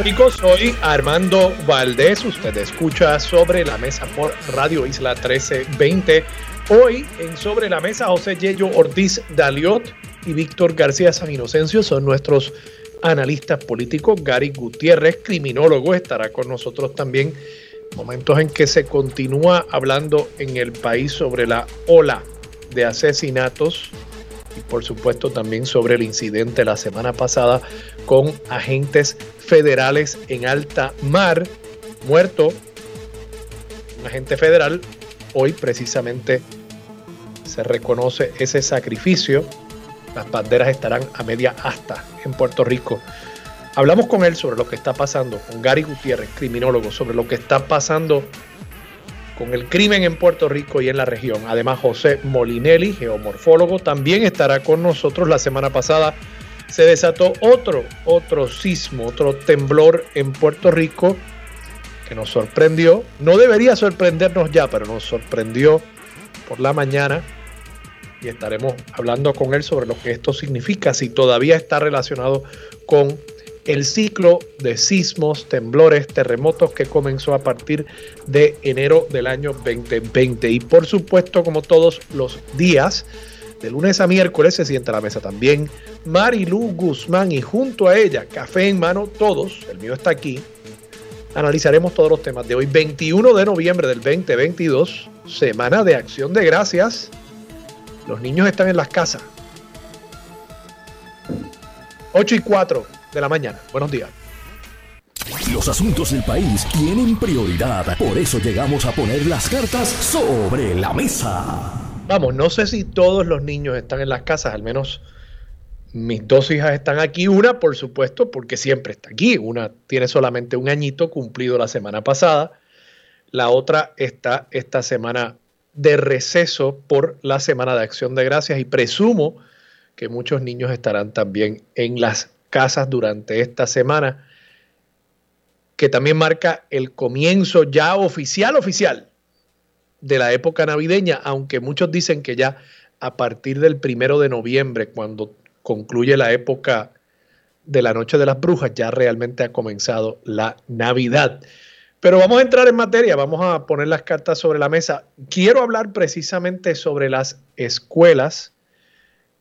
Soy Armando Valdés. Usted escucha sobre la mesa por Radio Isla 1320. Hoy en Sobre la Mesa, José Yello Ortiz Daliot y Víctor García San Inocencio son nuestros analistas políticos. Gary Gutiérrez, criminólogo, estará con nosotros también. Momentos en que se continúa hablando en el país sobre la ola de asesinatos y por supuesto también sobre el incidente la semana pasada con agentes federales en alta mar, muerto un agente federal. Hoy precisamente se reconoce ese sacrificio. Las banderas estarán a media asta en Puerto Rico. Hablamos con él sobre lo que está pasando, con Gary Gutiérrez, criminólogo, sobre lo que está pasando con el crimen en Puerto Rico y en la región. Además, José Molinelli, geomorfólogo, también estará con nosotros. La semana pasada se desató otro, otro sismo, otro temblor en Puerto Rico que nos sorprendió. No debería sorprendernos ya, pero nos sorprendió por la mañana y estaremos hablando con él sobre lo que esto significa, si todavía está relacionado con el ciclo de sismos, temblores, terremotos que comenzó a partir de enero del año 2020. Y por supuesto, como todos los días, de lunes a miércoles se sienta a la mesa también Marilu Guzmán y junto a ella, café en mano, todos, el mío está aquí, analizaremos todos los temas de hoy, 21 de noviembre del 2022, semana de acción de gracias. Los niños están en las casas. 8 y 4 de la mañana. Buenos días. Los asuntos del país tienen prioridad, por eso llegamos a poner las cartas sobre la mesa. Vamos, no sé si todos los niños están en las casas, al menos mis dos hijas están aquí. Una, por supuesto, porque siempre está aquí. Una tiene solamente un añito cumplido la semana pasada. La otra está esta semana de receso por la Semana de Acción de Gracias y presumo que muchos niños estarán también en las casas durante esta semana, que también marca el comienzo ya oficial, oficial de la época navideña, aunque muchos dicen que ya a partir del primero de noviembre, cuando concluye la época de la Noche de las Brujas, ya realmente ha comenzado la Navidad. Pero vamos a entrar en materia, vamos a poner las cartas sobre la mesa. Quiero hablar precisamente sobre las escuelas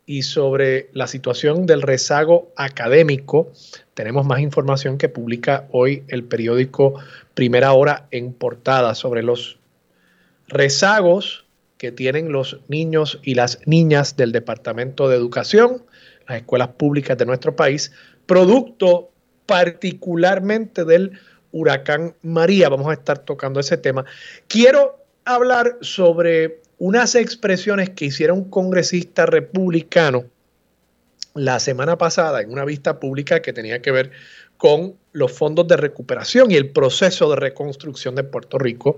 y sobre la situación del rezago académico. Tenemos más información que publica hoy el periódico Primera Hora en portada sobre los rezagos que tienen los niños y las niñas del Departamento de Educación, las escuelas públicas de nuestro país, producto particularmente del huracán María. Vamos a estar tocando ese tema. Quiero hablar sobre unas expresiones que hiciera un congresista republicano la semana pasada en una vista pública que tenía que ver con los fondos de recuperación y el proceso de reconstrucción de Puerto Rico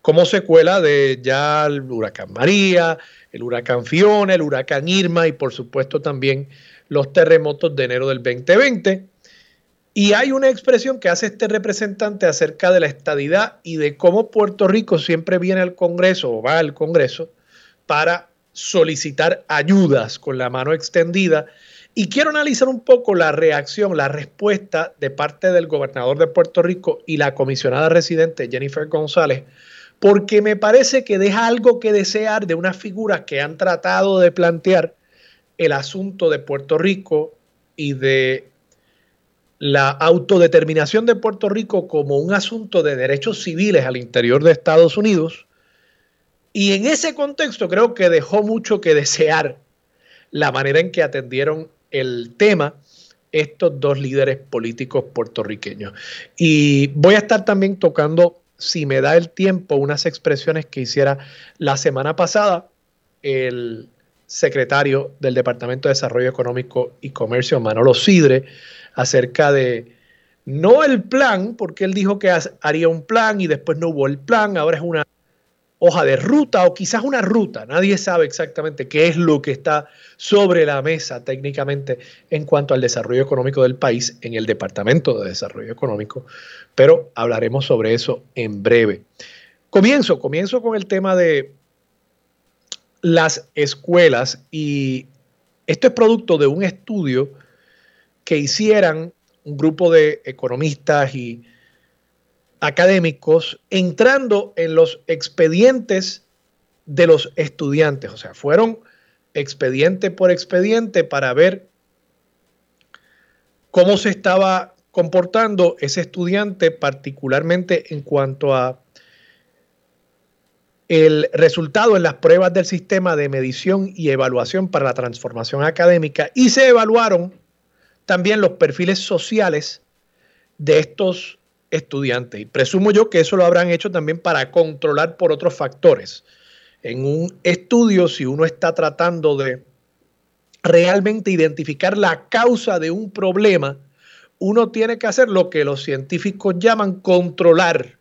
como secuela de ya el huracán María, el huracán Fiona, el huracán Irma y por supuesto también los terremotos de enero del 2020. Y hay una expresión que hace este representante acerca de la estadidad y de cómo Puerto Rico siempre viene al Congreso o va al Congreso para solicitar ayudas con la mano extendida. Y quiero analizar un poco la reacción, la respuesta de parte del gobernador de Puerto Rico y la comisionada residente Jennifer González, porque me parece que deja algo que desear de unas figuras que han tratado de plantear el asunto de Puerto Rico y de la autodeterminación de Puerto Rico como un asunto de derechos civiles al interior de Estados Unidos. Y en ese contexto creo que dejó mucho que desear la manera en que atendieron el tema estos dos líderes políticos puertorriqueños. Y voy a estar también tocando, si me da el tiempo, unas expresiones que hiciera la semana pasada el secretario del Departamento de Desarrollo Económico y Comercio, Manolo Sidre, acerca de, No el plan, porque él dijo que haría un plan y después no hubo el plan, ahora es una hoja de ruta o quizás una ruta. Nadie sabe exactamente qué es lo que está sobre la mesa técnicamente en cuanto al desarrollo económico del país en el Departamento de Desarrollo Económico, pero hablaremos sobre eso en breve. Comienzo, comienzo con el tema de las escuelas y esto es producto de un estudio que hicieran un grupo de economistas y académicos entrando en los expedientes de los estudiantes. O sea, fueron expediente por expediente para ver cómo se estaba comportando ese estudiante, particularmente en cuanto a el resultado en las pruebas del sistema de medición y evaluación para la transformación académica y se evaluaron también los perfiles sociales de estos estudiantes. Y presumo yo que eso lo habrán hecho también para controlar por otros factores. En un estudio, si uno está tratando de realmente identificar la causa de un problema, uno tiene que hacer lo que los científicos llaman controlar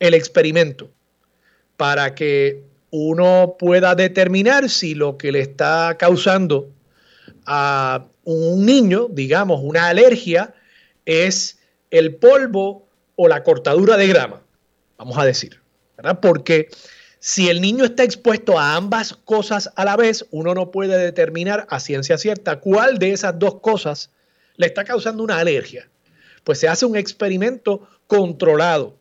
el experimento para que uno pueda determinar si lo que le está causando a un niño, digamos, una alergia, es el polvo o la cortadura de grama, vamos a decir, ¿verdad? Porque si el niño está expuesto a ambas cosas a la vez, uno no puede determinar a ciencia cierta cuál de esas dos cosas le está causando una alergia. Pues se hace un experimento controlado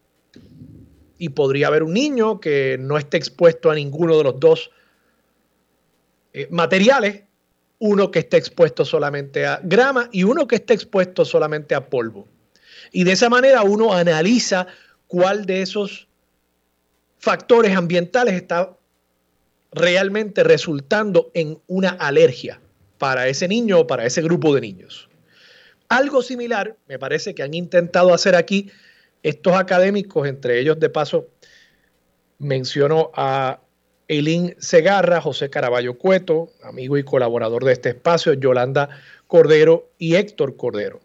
y podría haber un niño que no esté expuesto a ninguno de los dos eh, materiales, uno que esté expuesto solamente a grama y uno que esté expuesto solamente a polvo. Y de esa manera uno analiza cuál de esos factores ambientales está realmente resultando en una alergia para ese niño o para ese grupo de niños. Algo similar me parece que han intentado hacer aquí estos académicos, entre ellos de paso menciono a Eileen Segarra, José Caraballo Cueto, amigo y colaborador de este espacio, Yolanda Cordero y Héctor Cordero.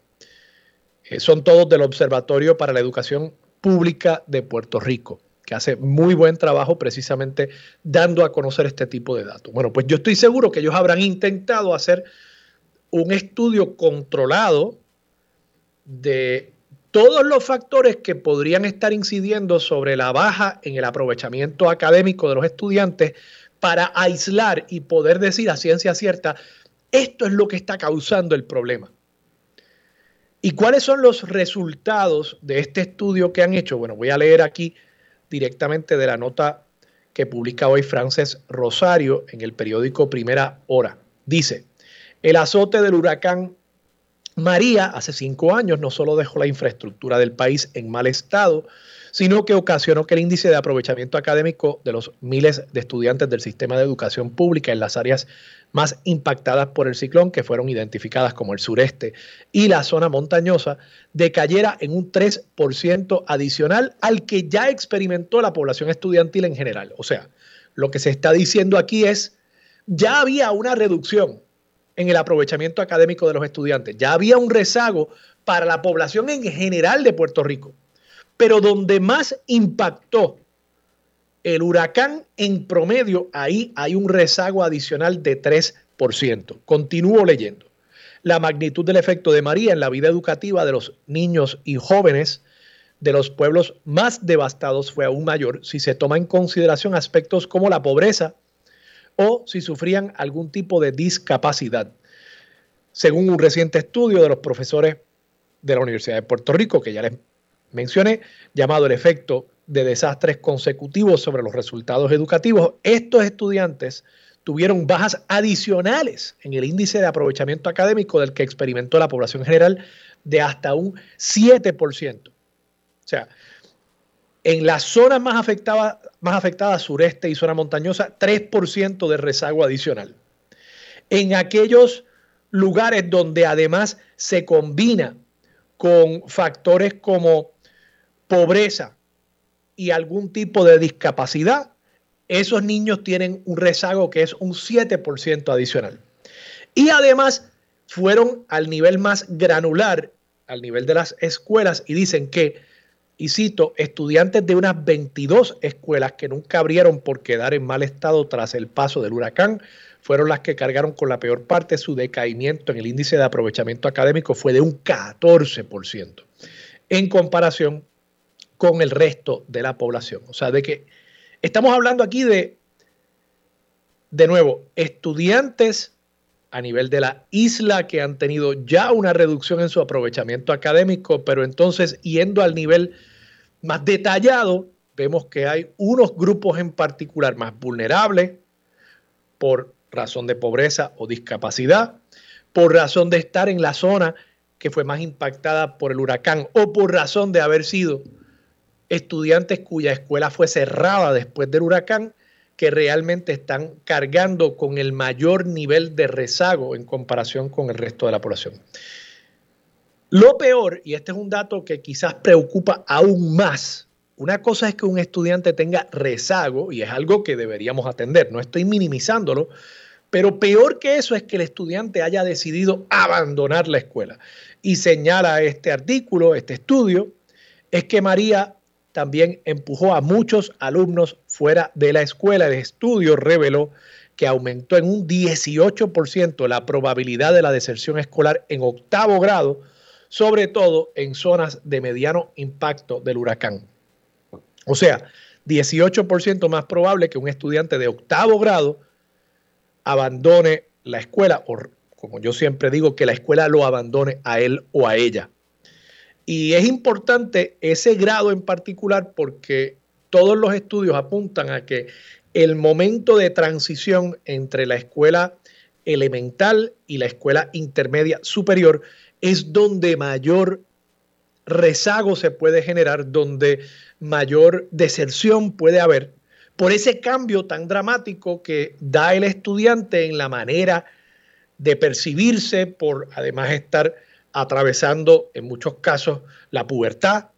Eh, son todos del Observatorio para la Educación Pública de Puerto Rico, que hace muy buen trabajo precisamente dando a conocer este tipo de datos. Bueno, pues yo estoy seguro que ellos habrán intentado hacer un estudio controlado de todos los factores que podrían estar incidiendo sobre la baja en el aprovechamiento académico de los estudiantes para aislar y poder decir a ciencia cierta, esto es lo que está causando el problema. ¿Y cuáles son los resultados de este estudio que han hecho? Bueno, voy a leer aquí directamente de la nota que publica hoy Frances Rosario en el periódico Primera Hora. Dice, el azote del huracán María hace cinco años no solo dejó la infraestructura del país en mal estado, sino que ocasionó que el índice de aprovechamiento académico de los miles de estudiantes del sistema de educación pública en las áreas más impactadas por el ciclón, que fueron identificadas como el sureste y la zona montañosa, decayera en un 3% adicional al que ya experimentó la población estudiantil en general. O sea, lo que se está diciendo aquí es, ya había una reducción en el aprovechamiento académico de los estudiantes. Ya había un rezago para la población en general de Puerto Rico. Pero donde más impactó el huracán en promedio, ahí hay un rezago adicional de 3%. Continúo leyendo. La magnitud del efecto de María en la vida educativa de los niños y jóvenes de los pueblos más devastados fue aún mayor si se toma en consideración aspectos como la pobreza, o si sufrían algún tipo de discapacidad. Según un reciente estudio de los profesores de la Universidad de Puerto Rico, que ya les mencioné, llamado el efecto de desastres consecutivos sobre los resultados educativos, estos estudiantes tuvieron bajas adicionales en el índice de aprovechamiento académico del que experimentó la población general de hasta un 7%. O sea, en las zonas más afectadas, más sureste y zona montañosa, 3% de rezago adicional. En aquellos lugares donde además se combina con factores como pobreza y algún tipo de discapacidad, esos niños tienen un rezago que es un 7% adicional. Y además fueron al nivel más granular al nivel de las escuelas y dicen que, y cito, estudiantes de unas 22 escuelas que nunca abrieron por quedar en mal estado tras el paso del huracán, fueron las que cargaron con la peor parte. Su decaimiento en el índice de aprovechamiento académico fue de un 14% en comparación con el resto de la población. O sea, de que estamos hablando aquí de, de nuevo, estudiantes a nivel de la isla que han tenido ya una reducción en su aprovechamiento académico, pero entonces yendo al nivel más detallado, vemos que hay unos grupos en particular más vulnerables por razón de pobreza o discapacidad, por razón de estar en la zona que fue más impactada por el huracán o por razón de haber sido estudiantes cuya escuela fue cerrada después del huracán que realmente están cargando con el mayor nivel de rezago en comparación con el resto de la población. Lo peor, y este es un dato que quizás preocupa aún más, una cosa es que un estudiante tenga rezago y es algo que deberíamos atender, no estoy minimizándolo, pero peor que eso es que el estudiante haya decidido abandonar la escuela. Y señala este artículo, este estudio, es que María también empujó a muchos alumnos fuera de la escuela. El estudio reveló que aumentó en un 18% la probabilidad de la deserción escolar en octavo grado, sobre todo en zonas de mediano impacto del huracán. O sea, 18% más probable que un estudiante de octavo grado abandone la escuela, o como yo siempre digo, que la escuela lo abandone a él o a ella. Y es importante ese grado en particular porque todos los estudios apuntan a que el momento de transición entre la escuela elemental y la escuela intermedia superior es donde mayor rezago se puede generar, donde mayor deserción puede haber, por ese cambio tan dramático que da el estudiante en la manera de percibirse, por además estar atravesando en muchos casos la pubertad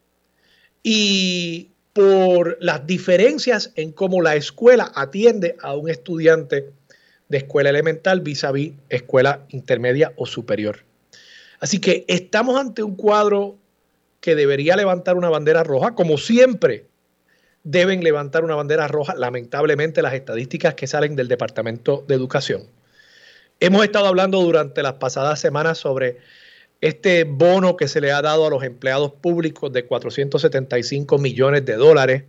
y por las diferencias en cómo la escuela atiende a un estudiante de escuela elemental vis a vis escuela intermedia o superior. Así que estamos ante un cuadro que debería levantar una bandera roja, como siempre deben levantar una bandera roja, lamentablemente, las estadísticas que salen del Departamento de Educación. Hemos estado hablando durante las pasadas semanas sobre este bono que se le ha dado a los empleados públicos de 475 millones de dólares,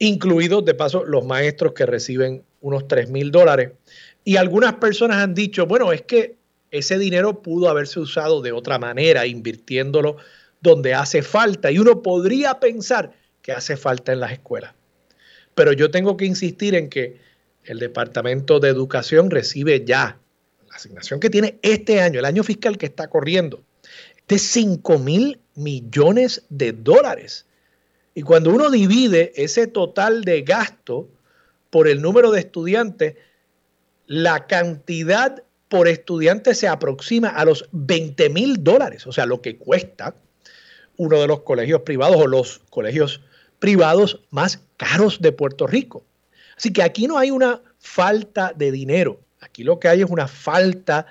incluidos de paso los maestros que reciben unos 3 mil dólares. Y algunas personas han dicho, bueno, es que ese dinero pudo haberse usado de otra manera, invirtiéndolo donde hace falta. Y uno podría pensar que hace falta en las escuelas. Pero yo tengo que insistir en que el Departamento de Educación recibe ya asignación que tiene este año, el año fiscal que está corriendo, de 5 mil millones de dólares. Y cuando uno divide ese total de gasto por el número de estudiantes, la cantidad por estudiante se aproxima a los 20 mil dólares, o sea, lo que cuesta uno de los colegios privados o los colegios privados más caros de Puerto Rico. Así que aquí no hay una falta de dinero. Aquí lo que hay es una falta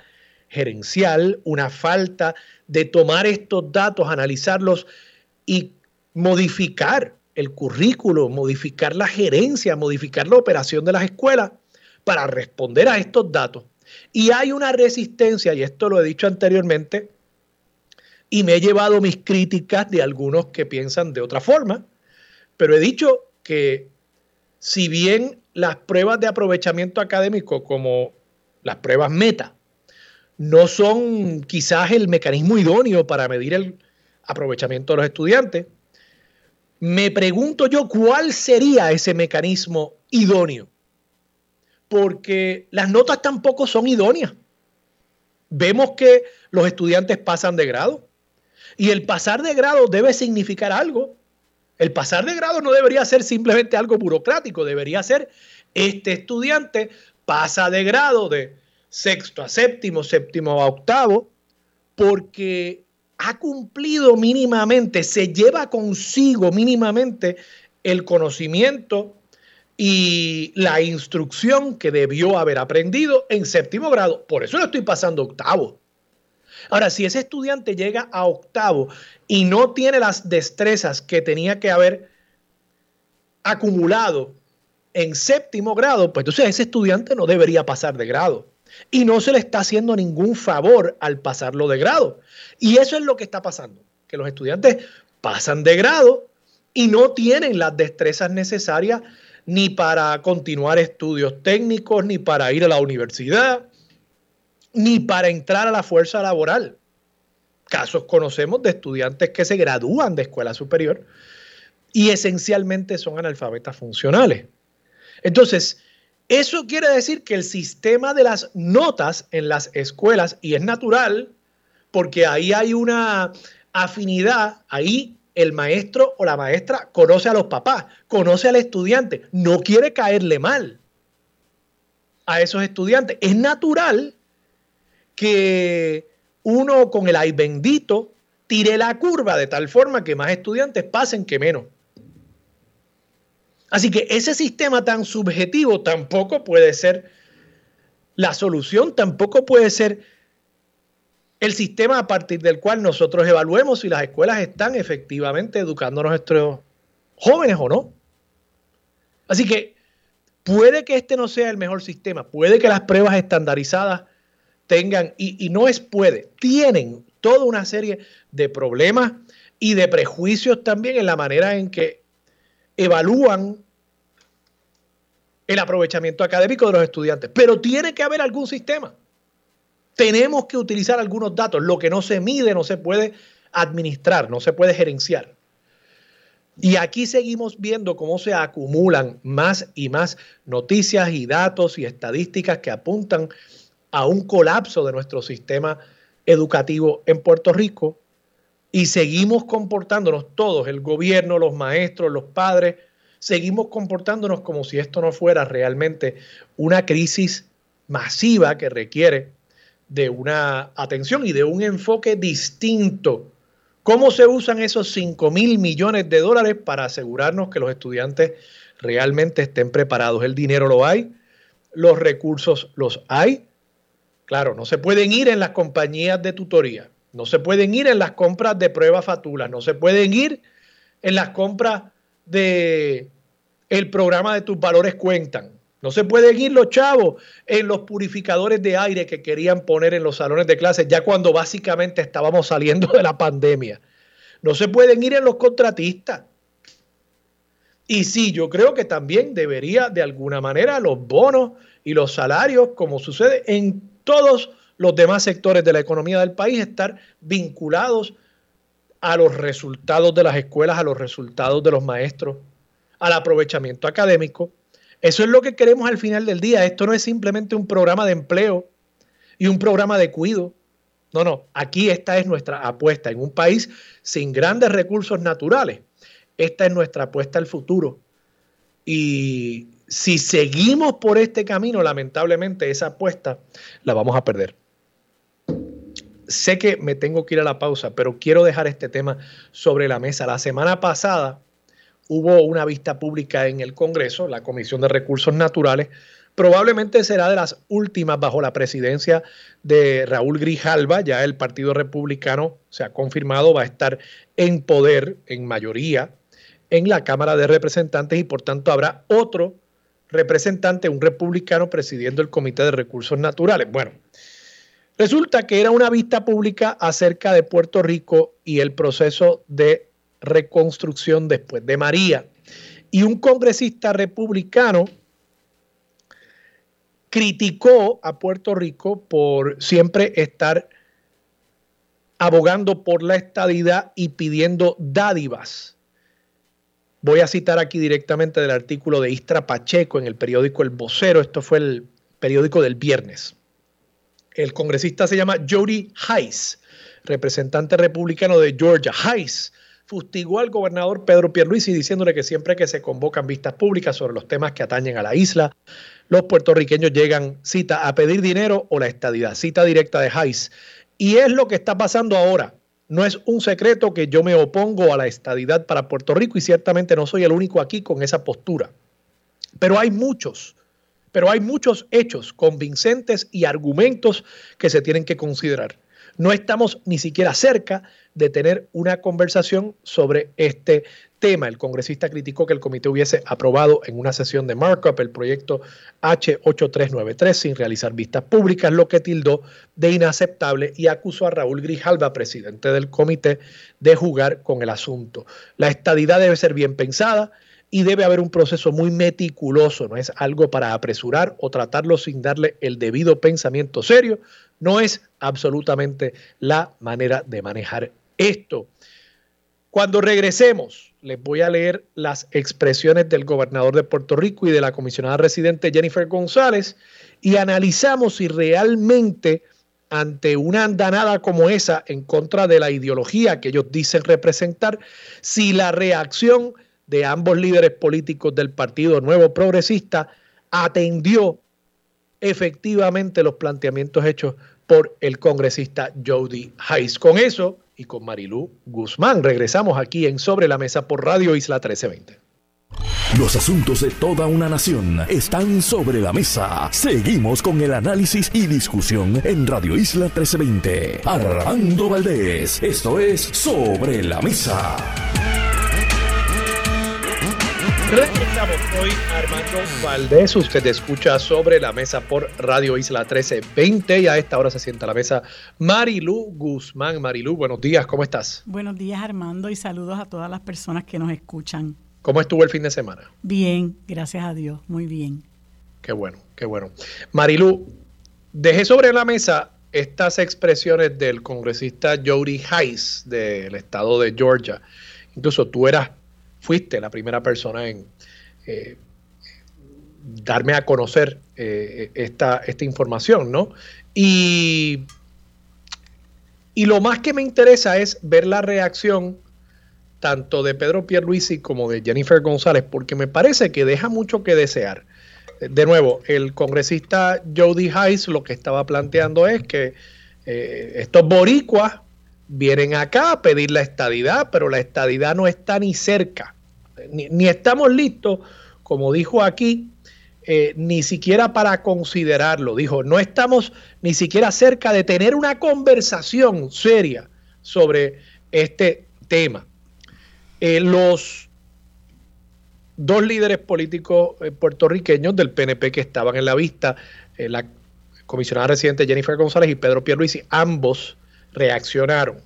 gerencial, una falta de tomar estos datos, analizarlos y modificar el currículo, modificar la gerencia, modificar la operación de las escuelas para responder a estos datos. Y hay una resistencia, y esto lo he dicho anteriormente, y me he llevado mis críticas de algunos que piensan de otra forma, pero he dicho que si bien las pruebas de aprovechamiento académico como las pruebas meta, no son quizás el mecanismo idóneo para medir el aprovechamiento de los estudiantes. Me pregunto yo cuál sería ese mecanismo idóneo, porque las notas tampoco son idóneas. Vemos que los estudiantes pasan de grado y el pasar de grado debe significar algo. El pasar de grado no debería ser simplemente algo burocrático, debería ser este estudiante pasa de grado de sexto a séptimo, séptimo a octavo, porque ha cumplido mínimamente, se lleva consigo mínimamente el conocimiento y la instrucción que debió haber aprendido en séptimo grado. Por eso lo estoy pasando octavo. Ahora, si ese estudiante llega a octavo y no tiene las destrezas que tenía que haber acumulado en séptimo grado, pues entonces ese estudiante no debería pasar de grado. Y no se le está haciendo ningún favor al pasarlo de grado. Y eso es lo que está pasando, que los estudiantes pasan de grado y no tienen las destrezas necesarias ni para continuar estudios técnicos, ni para ir a la universidad, ni para entrar a la fuerza laboral. Casos conocemos de estudiantes que se gradúan de escuela superior y esencialmente son analfabetas funcionales. Entonces, eso quiere decir que el sistema de las notas en las escuelas, y es natural, porque ahí hay una afinidad, ahí el maestro o la maestra conoce a los papás, conoce al estudiante, no quiere caerle mal a esos estudiantes. Es natural que uno con el ay bendito tire la curva de tal forma que más estudiantes pasen que menos. Así que ese sistema tan subjetivo tampoco puede ser la solución, tampoco puede ser el sistema a partir del cual nosotros evaluemos si las escuelas están efectivamente educando a nuestros jóvenes o no. Así que puede que este no sea el mejor sistema, puede que las pruebas estandarizadas tengan, y, y no es puede, tienen toda una serie de problemas y de prejuicios también en la manera en que evalúan el aprovechamiento académico de los estudiantes. Pero tiene que haber algún sistema. Tenemos que utilizar algunos datos. Lo que no se mide no se puede administrar, no se puede gerenciar. Y aquí seguimos viendo cómo se acumulan más y más noticias y datos y estadísticas que apuntan a un colapso de nuestro sistema educativo en Puerto Rico y seguimos comportándonos todos, el gobierno, los maestros, los padres, seguimos comportándonos como si esto no fuera realmente una crisis masiva que requiere de una atención y de un enfoque distinto. ¿Cómo se usan esos 5 mil millones de dólares para asegurarnos que los estudiantes realmente estén preparados? El dinero lo hay, los recursos los hay. Claro, no se pueden ir en las compañías de tutoría, no se pueden ir en las compras de pruebas fatulas, no se pueden ir en las compras de el programa de tus valores cuentan. No se pueden ir los chavos en los purificadores de aire que querían poner en los salones de clases ya cuando básicamente estábamos saliendo de la pandemia. No se pueden ir en los contratistas. Y sí, yo creo que también debería de alguna manera los bonos y los salarios, como sucede en todos los demás sectores de la economía del país, estar vinculados a los resultados de las escuelas, a los resultados de los maestros, al aprovechamiento académico. Eso es lo que queremos al final del día. Esto no es simplemente un programa de empleo y un programa de cuido. No, no, aquí esta es nuestra apuesta. En un país sin grandes recursos naturales, esta es nuestra apuesta al futuro. Y si seguimos por este camino, lamentablemente esa apuesta la vamos a perder. Sé que me tengo que ir a la pausa, pero quiero dejar este tema sobre la mesa. La semana pasada hubo una vista pública en el Congreso, la Comisión de Recursos Naturales, probablemente será de las últimas bajo la presidencia de Raúl Grijalva, ya el Partido Republicano se ha confirmado, va a estar en poder, en mayoría, en la Cámara de Representantes y por tanto habrá otro representante, un republicano, presidiendo el Comité de Recursos Naturales. Bueno, resulta que era una vista pública acerca de Puerto Rico y el proceso de reconstrucción después de María. Y un congresista republicano criticó a Puerto Rico por siempre estar abogando por la estadidad y pidiendo dádivas. Voy a citar aquí directamente del artículo de Istra Pacheco en el periódico El Vocero. Esto fue el periódico del viernes. El congresista se llama Jody Heiss, representante republicano de Georgia. Heiss fustigó al gobernador Pedro Pierluisi diciéndole que siempre que se convocan vistas públicas sobre los temas que atañen a la isla, los puertorriqueños llegan, cita, a pedir dinero o la estadidad, cita directa de Hayes. Y es lo que está pasando ahora. No es un secreto que yo me opongo a la estadidad para Puerto Rico y ciertamente no soy el único aquí con esa postura. Pero hay muchos, pero hay muchos hechos convincentes y argumentos que se tienen que considerar. No estamos ni siquiera cerca de tener una conversación sobre este tema. El congresista criticó que el comité hubiese aprobado en una sesión de markup el proyecto H8393 sin realizar vistas públicas, lo que tildó de inaceptable y acusó a Raúl Grijalva, presidente del comité, de jugar con el asunto. La estadidad debe ser bien pensada y debe haber un proceso muy meticuloso, no es algo para apresurar o tratarlo sin darle el debido pensamiento serio, no es absolutamente la manera de manejar esto. Cuando regresemos, les voy a leer las expresiones del gobernador de Puerto Rico y de la comisionada residente Jennifer González y analizamos si realmente ante una andanada como esa en contra de la ideología que ellos dicen representar, si la reacción de ambos líderes políticos del Partido Nuevo Progresista atendió efectivamente los planteamientos hechos por el congresista Jody Hayes. Con eso y con Marilú Guzmán. Regresamos aquí en Sobre la Mesa por Radio Isla 1320. Los asuntos de toda una nación están sobre la mesa. Seguimos con el análisis y discusión en Radio Isla 1320. Armando Valdés, esto es Sobre la Mesa. Regresamos hoy Armando Valdés. Usted escucha sobre la mesa por Radio Isla 1320 y a esta hora se sienta a la mesa Marilu Guzmán. Marilu, buenos días, ¿cómo estás? Buenos días Armando y saludos a todas las personas que nos escuchan. ¿Cómo estuvo el fin de semana? Bien, gracias a Dios, muy bien. Qué bueno, qué bueno. Marilu, dejé sobre la mesa estas expresiones del congresista Jody Hayes del estado de Georgia. Incluso tú eras fuiste la primera persona en eh, darme a conocer eh, esta, esta, información, ¿no? Y, y lo más que me interesa es ver la reacción tanto de Pedro Pierluisi como de Jennifer González, porque me parece que deja mucho que desear. De nuevo, el congresista Jody Hayes lo que estaba planteando es que eh, estos boricuas vienen acá a pedir la estadidad, pero la estadidad no está ni cerca ni, estamos listos, como dijo aquí, eh, ni siquiera para considerarlo. Dijo, no estamos ni siquiera cerca de tener una conversación seria sobre este tema. Eh, los dos líderes políticos eh, puertorriqueños del PNP que estaban en la vista, la comisionada residente Jennifer González y Pedro Pierluisi, ambos reaccionaron.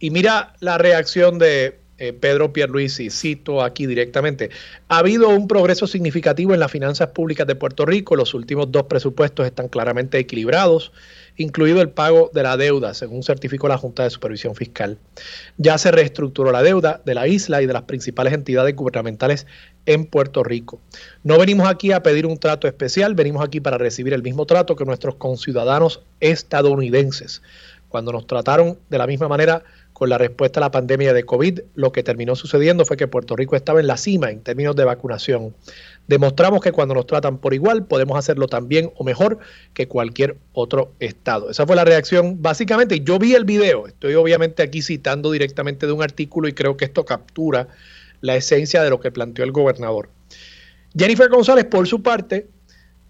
Y mira la reacción de eh, Pedro Pierluisi, cito aquí directamente, ha habido un progreso significativo en las finanzas públicas de Puerto Rico. Los últimos dos presupuestos están claramente equilibrados, incluido el pago de la deuda, según certificó la Junta de Supervisión Fiscal. Ya se reestructuró la deuda de la isla y de las principales entidades gubernamentales en Puerto Rico. No venimos aquí a pedir un trato especial, venimos aquí para recibir el mismo trato que nuestros conciudadanos estadounidenses. Cuando nos trataron de la misma manera, con la respuesta a la pandemia de COVID, lo que terminó sucediendo fue que Puerto Rico estaba en la cima en términos de vacunación. Demostramos que cuando nos tratan por igual podemos hacerlo también o mejor que cualquier otro estado. Esa fue la reacción básicamente. Yo vi el video, estoy obviamente aquí citando directamente de un artículo y creo que esto captura la esencia de lo que planteó el gobernador. Jennifer González, por su parte,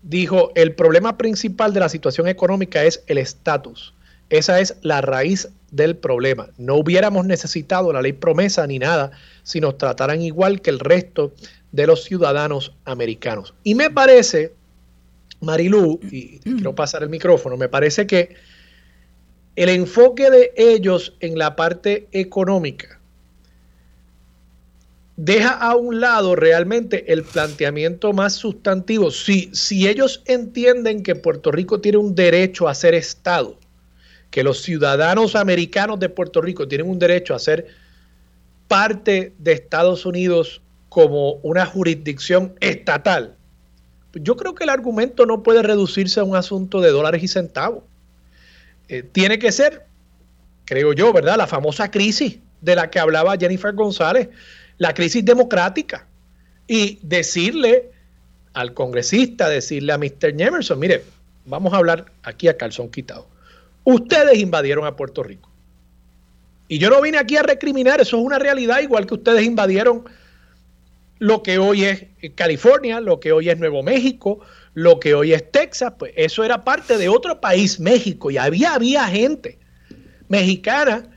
dijo, el problema principal de la situación económica es el estatus. Esa es la raíz del problema. No hubiéramos necesitado la ley promesa ni nada si nos trataran igual que el resto de los ciudadanos americanos. Y me parece, Marilú, y quiero pasar el micrófono, me parece que el enfoque de ellos en la parte económica deja a un lado realmente el planteamiento más sustantivo. Si, si ellos entienden que Puerto Rico tiene un derecho a ser Estado, que los ciudadanos americanos de Puerto Rico tienen un derecho a ser parte de Estados Unidos como una jurisdicción estatal, yo creo que el argumento no puede reducirse a un asunto de dólares y centavos. Eh, tiene que ser, creo yo, ¿verdad? La famosa crisis de la que hablaba Jennifer González, la crisis democrática. Y decirle al congresista, decirle a Mr. Emerson, mire, vamos a hablar aquí a calzón quitado. Ustedes invadieron a Puerto Rico. Y yo no vine aquí a recriminar, eso es una realidad, igual que ustedes invadieron lo que hoy es California, lo que hoy es Nuevo México, lo que hoy es Texas, pues eso era parte de otro país, México, y había, había gente mexicana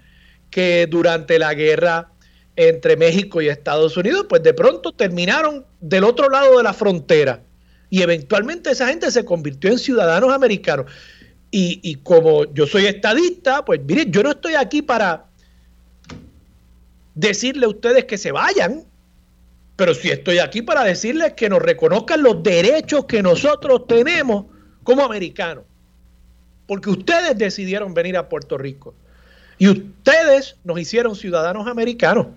que durante la guerra entre México y Estados Unidos, pues de pronto terminaron del otro lado de la frontera y eventualmente esa gente se convirtió en ciudadanos americanos. Y, como yo soy estadista, pues miren, yo no estoy aquí para decirle a ustedes que se vayan, pero sí estoy aquí para decirles que nos reconozcan los derechos que nosotros tenemos como americanos. Porque ustedes decidieron venir a Puerto Rico. Y ustedes nos hicieron ciudadanos americanos.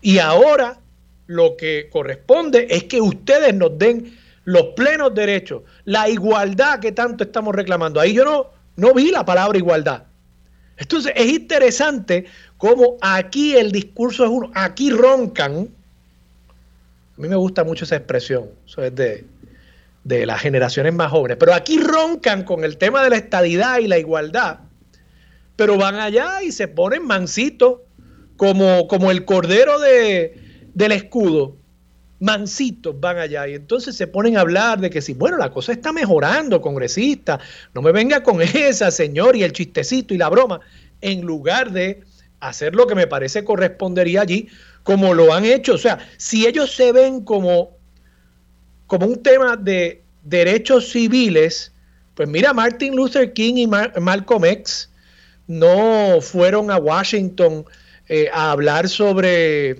Y ahora lo que corresponde es que ustedes nos den los plenos derechos, la igualdad que tanto estamos reclamando. Ahí yo no, no vi la palabra igualdad. Entonces es interesante cómo aquí el discurso es uno, aquí roncan. A mí me gusta mucho esa expresión, eso es de, de las generaciones más jóvenes, pero aquí roncan con el tema de la estadidad y la igualdad, pero van allá y se ponen mansitos como, como el cordero de, del escudo, mansitos van allá y entonces se ponen a hablar de que si, bueno, la cosa está mejorando, congresista, no me venga con esa, señor, y el chistecito y la broma, en lugar de hacer lo que me parece correspondería allí, como lo han hecho. O sea, si ellos se ven como, como un tema de derechos civiles, pues mira, Martin Luther King y Malcolm X no fueron a Washington eh, a hablar sobre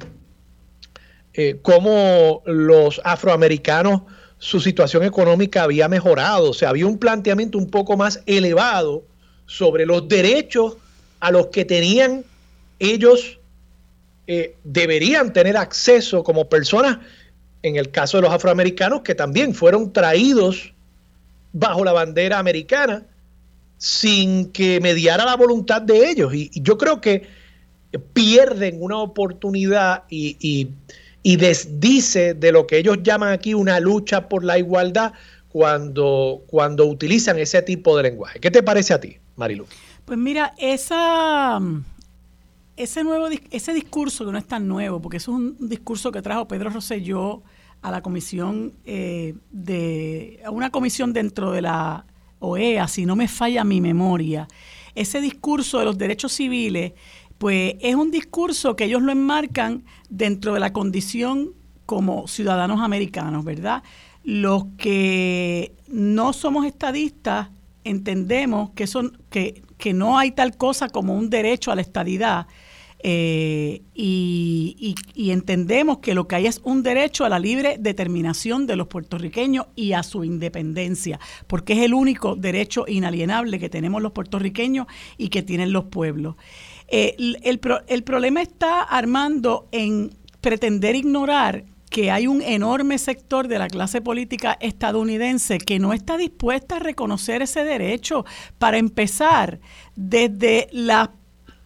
eh, cómo los afroamericanos, su situación económica había mejorado. O sea, había un planteamiento un poco más elevado sobre los derechos a los que tenían ellos, eh, deberían tener acceso como personas, en el caso de los afroamericanos, que también fueron traídos bajo la bandera americana sin que mediara la voluntad de ellos. y yo creo que pierden una oportunidad y, desdice de lo que ellos llaman aquí una lucha por la igualdad cuando, cuando utilizan ese tipo de lenguaje. ¿Qué te parece a ti, Marilu? Pues mira, esa, ese, nuevo, ese discurso que no es tan nuevo, porque es un discurso que trajo Pedro Rosselló a la comisión eh, de a una comisión dentro de la OEA, si no me falla mi memoria, ese discurso de los derechos civiles pues es un discurso que ellos lo enmarcan dentro de la condición como ciudadanos americanos, ¿verdad? Los que no somos estadistas entendemos que, son, que, que no hay tal cosa como un derecho a la estadidad. Eh, y, y, entendemos que lo que hay es un derecho a la libre determinación de los puertorriqueños y a su independencia, porque es el único derecho inalienable que tenemos los puertorriqueños y que tienen los pueblos. Eh, el, problema está, Armando, en pretender ignorar que hay un enorme sector de la clase política estadounidense que no está dispuesta a reconocer ese derecho. Para empezar, desde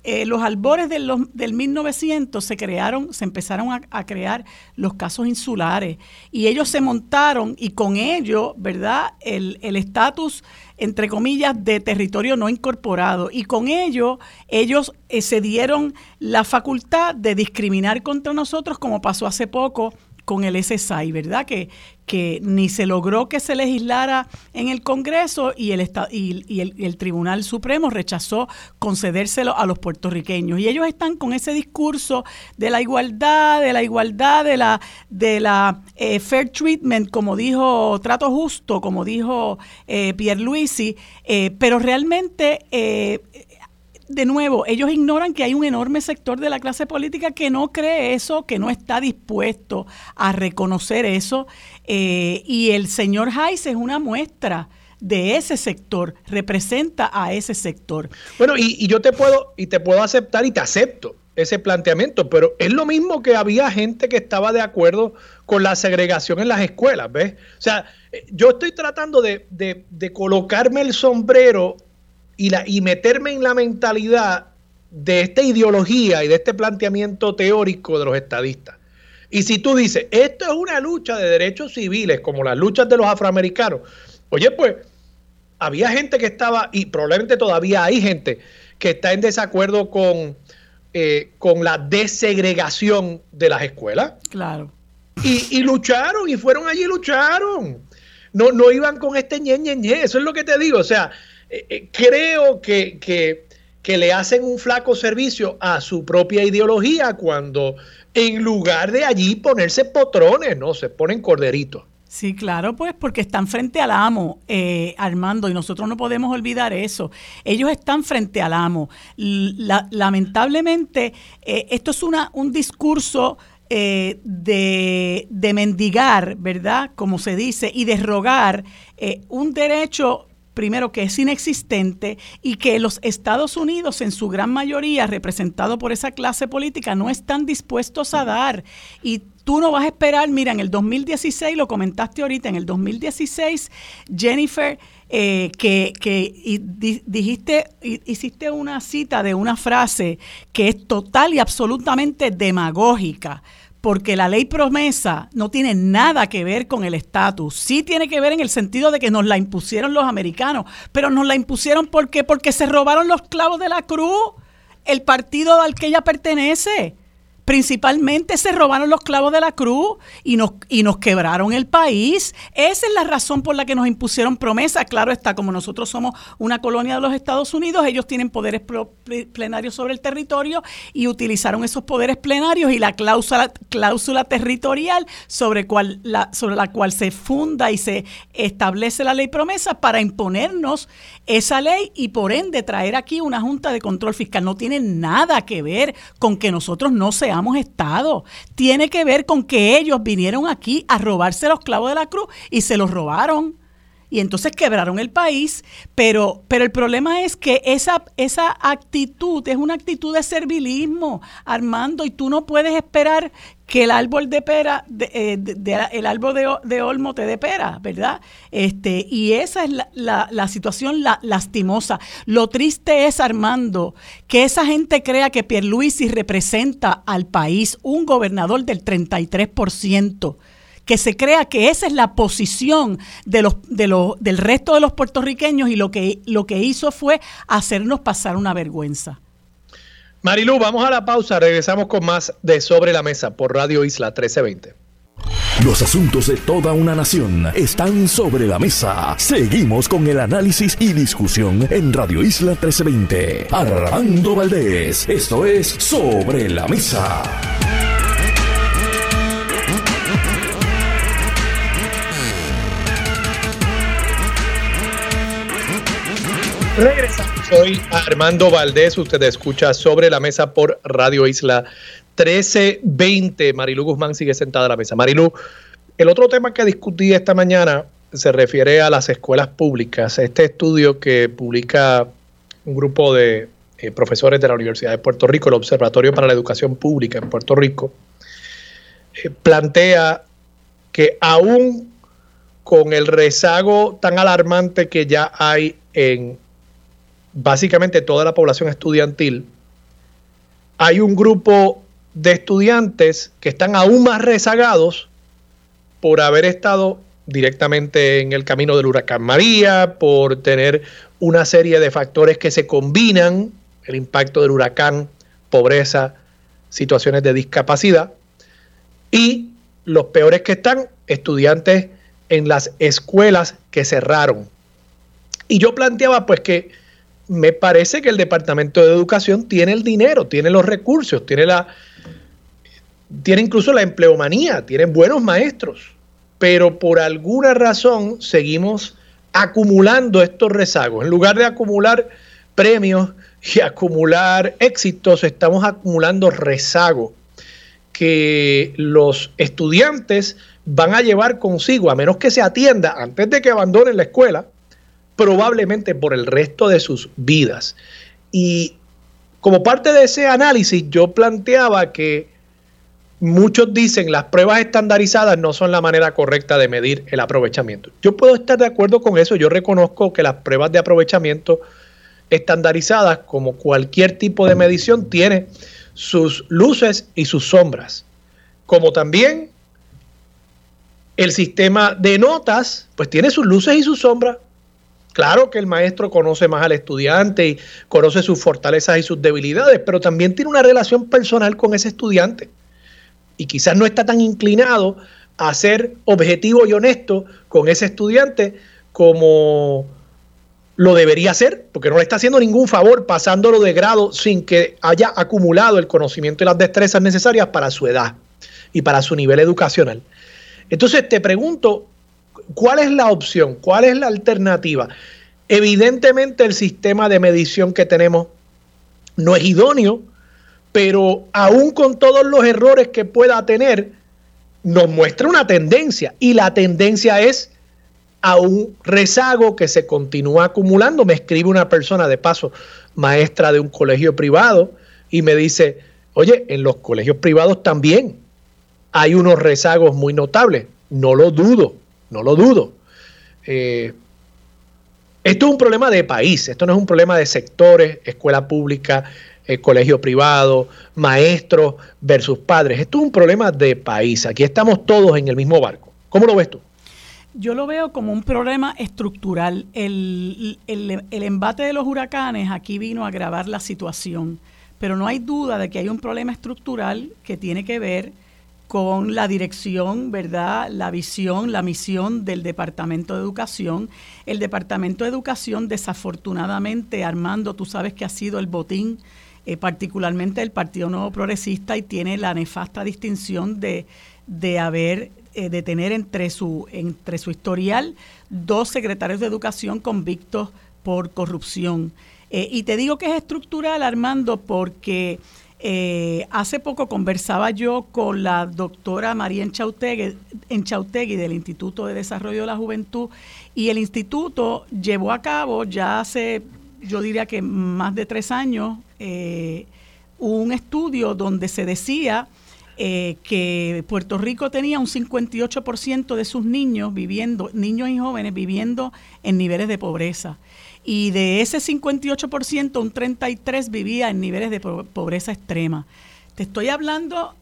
eh, los albores de los, del 1900 se crearon, se empezaron a, crear los casos insulares y ellos se montaron y con ello, ¿verdad? El estatus, entre comillas, de territorio no incorporado. Y con ello ellos eh, se dieron la facultad de discriminar contra nosotros como pasó hace poco con el SSI, ¿verdad? Que, que ni se logró que se legislara en el Congreso y el, y, el, Tribunal Supremo rechazó concedérselo a los puertorriqueños. Y ellos están con ese discurso de la igualdad, de la igualdad, de la, de la eh, fair treatment, como dijo, trato justo, como dijo eh, Pierre Luisi, eh, pero realmente de nuevo, ellos ignoran que hay un enorme sector de la clase política que no cree eso, que no está dispuesto a reconocer eso. Eh, y el señor Hayes es una muestra de ese sector, representa a ese sector. Bueno, y, yo te puedo, y te puedo aceptar y te acepto ese planteamiento, pero es lo mismo que había gente que estaba de acuerdo con la segregación en las escuelas, ¿ves? O sea, eh, yo estoy tratando de, de colocarme el sombrero y, la, y meterme en la mentalidad de esta ideología y de este planteamiento teórico de los estadistas. Y si tú dices, esto es una lucha de derechos civiles, como las luchas de los afroamericanos, oye, pues había gente que estaba, y probablemente todavía hay gente que está en desacuerdo con, eh, con la desegregación de las escuelas. Claro. Y, y, lucharon, y fueron allí y lucharon. No, no iban con este ñe, ñe, ñe. Eso es lo que te digo. O sea, eh, eh, creo que, que le hacen un flaco servicio a su propia ideología cuando en lugar de allí ponerse potrones, no, se ponen corderitos. Sí, claro, pues porque están frente al amo, eh, Armando, y nosotros no podemos olvidar eso. Ellos están frente al amo. lamentablemente, esto es una, un discurso de, de, mendigar, ¿verdad? Como se dice, y de rogar un derecho primero que es inexistente y que los Estados Unidos en su gran mayoría representado por esa clase política no están dispuestos a dar. Y tú no vas a esperar, mira, en el 2016, lo comentaste ahorita, en el 2016 Jennifer eh, que, que dijiste, hiciste una cita de una frase que es total y absolutamente demagógica porque la ley promesa no tiene nada que ver con el estatus. Sí tiene que ver en el sentido de que nos la impusieron los americanos, pero nos la impusieron porque porque se robaron los clavos de la cruz, el partido al que ella pertenece principalmente se robaron los clavos de la cruz y nos, y nos quebraron el país. Esa es la razón por la que nos impusieron promesas. Claro está, como nosotros somos una colonia de los Estados Unidos, ellos tienen poderes plenarios sobre el territorio y utilizaron esos poderes plenarios y la cláusula, territorial sobre, cual, la, sobre la cual se funda y se establece la ley promesa para imponernos esa ley y por ende traer aquí una junta de control fiscal. No tiene nada que ver con que nosotros no seamos hemos estado. Tiene que ver con que ellos vinieron aquí a robarse los clavos de la cruz y se los robaron. Y entonces quebraron el país, pero, pero el problema es que esa, esa actitud es una actitud de servilismo, Armando, y tú no puedes esperar que el árbol de pera, eh, el árbol de, olmo te dé pera, ¿verdad? Este, y esa es la, situación lastimosa. Lo triste es, Armando, que esa gente crea que Pierluisi representa al país, un gobernador del 33% que se crea que esa es la posición de los, de los, del resto de los puertorriqueños y lo que, lo que hizo fue hacernos pasar una vergüenza. Marilu, vamos a la pausa. Regresamos con más de Sobre la Mesa por Radio Isla 1320. Los asuntos de toda una nación están sobre la mesa. Seguimos con el análisis y discusión en Radio Isla 1320. Armando Valdés, esto es Sobre la Mesa. Soy Armando Valdés. Usted escucha sobre la mesa por Radio Isla 1320. Marilu Guzmán sigue sentada a la mesa. Marilu, el otro tema que discutí esta mañana se refiere a las escuelas públicas. Este estudio que publica un grupo de eh, profesores de la Universidad de Puerto Rico, el Observatorio para la Educación Pública en Puerto Rico, eh, plantea que aún con el rezago tan alarmante que ya hay en básicamente toda la población estudiantil, hay un grupo de estudiantes que están aún más rezagados por haber estado directamente en el camino del huracán María, por tener una serie de factores que se combinan, el impacto del huracán, pobreza, situaciones de discapacidad, y los peores que están, estudiantes en las escuelas que cerraron. Y yo planteaba pues que me parece que el Departamento de Educación tiene el dinero, tiene los recursos, tiene la tiene incluso la empleomanía, tienen buenos maestros, pero por alguna razón seguimos acumulando estos rezagos. En lugar de acumular premios y acumular éxitos, estamos acumulando rezagos que los estudiantes van a llevar consigo, a menos que se atienda antes de que abandonen la escuela, probablemente por el resto de sus vidas. Y como parte de ese análisis, yo planteaba que muchos dicen las pruebas estandarizadas no son la manera correcta de medir el aprovechamiento. Yo puedo estar de acuerdo con eso, yo reconozco que las pruebas de aprovechamiento estandarizadas, como cualquier tipo de medición, tiene sus luces y sus sombras, como también el sistema de notas, pues tiene sus luces y sus sombras. Claro que el maestro conoce más al estudiante y conoce sus fortalezas y sus debilidades, pero también tiene una relación personal con ese estudiante. Y quizás no está tan inclinado a ser objetivo y honesto con ese estudiante como lo debería hacer, porque no le está haciendo ningún favor pasándolo de grado sin que haya acumulado el conocimiento y las destrezas necesarias para su edad y para su nivel educacional. Entonces te pregunto, ¿cuál es la opción? ¿Cuál es la alternativa? Evidentemente el sistema de medición que tenemos no es idóneo, pero aún con todos los errores que pueda tener, nos muestra una tendencia y la tendencia es a un rezago que se continúa acumulando. Me escribe una persona, de paso, maestra de un colegio privado, y me dice, oye, en los colegios privados también hay unos rezagos muy notables. No lo dudo, no lo dudo. Eh, esto es un problema de país, esto no es un problema de sectores, escuela pública, eh, colegio privado, maestros versus padres. Esto es un problema de país. Aquí estamos todos en el mismo barco. ¿Cómo lo ves tú? Yo lo veo como un problema estructural. El, embate de los huracanes aquí vino a agravar la situación, pero no hay duda de que hay un problema estructural que tiene que ver con la dirección, ¿verdad? La visión, la misión del Departamento de Educación. El Departamento de Educación, desafortunadamente, Armando, tú sabes que ha sido el botín, eh, particularmente el Partido Nuevo Progresista, y tiene la nefasta distinción de, de haber eh, de tener entre su, entre su historial dos secretarios de educación convictos por corrupción. Eh, y te digo que es estructural, Armando, porque eh, hace poco conversaba yo con la doctora María Enchautegui, del Instituto de Desarrollo de la Juventud y el instituto llevó a cabo ya hace, yo diría que más de tres años, un estudio donde se decía eh, que Puerto Rico tenía un 58% de sus niños viviendo, niños y jóvenes viviendo en niveles de pobreza. Y de ese 58%, un 33% vivía en niveles de pobreza extrema. Te estoy hablando,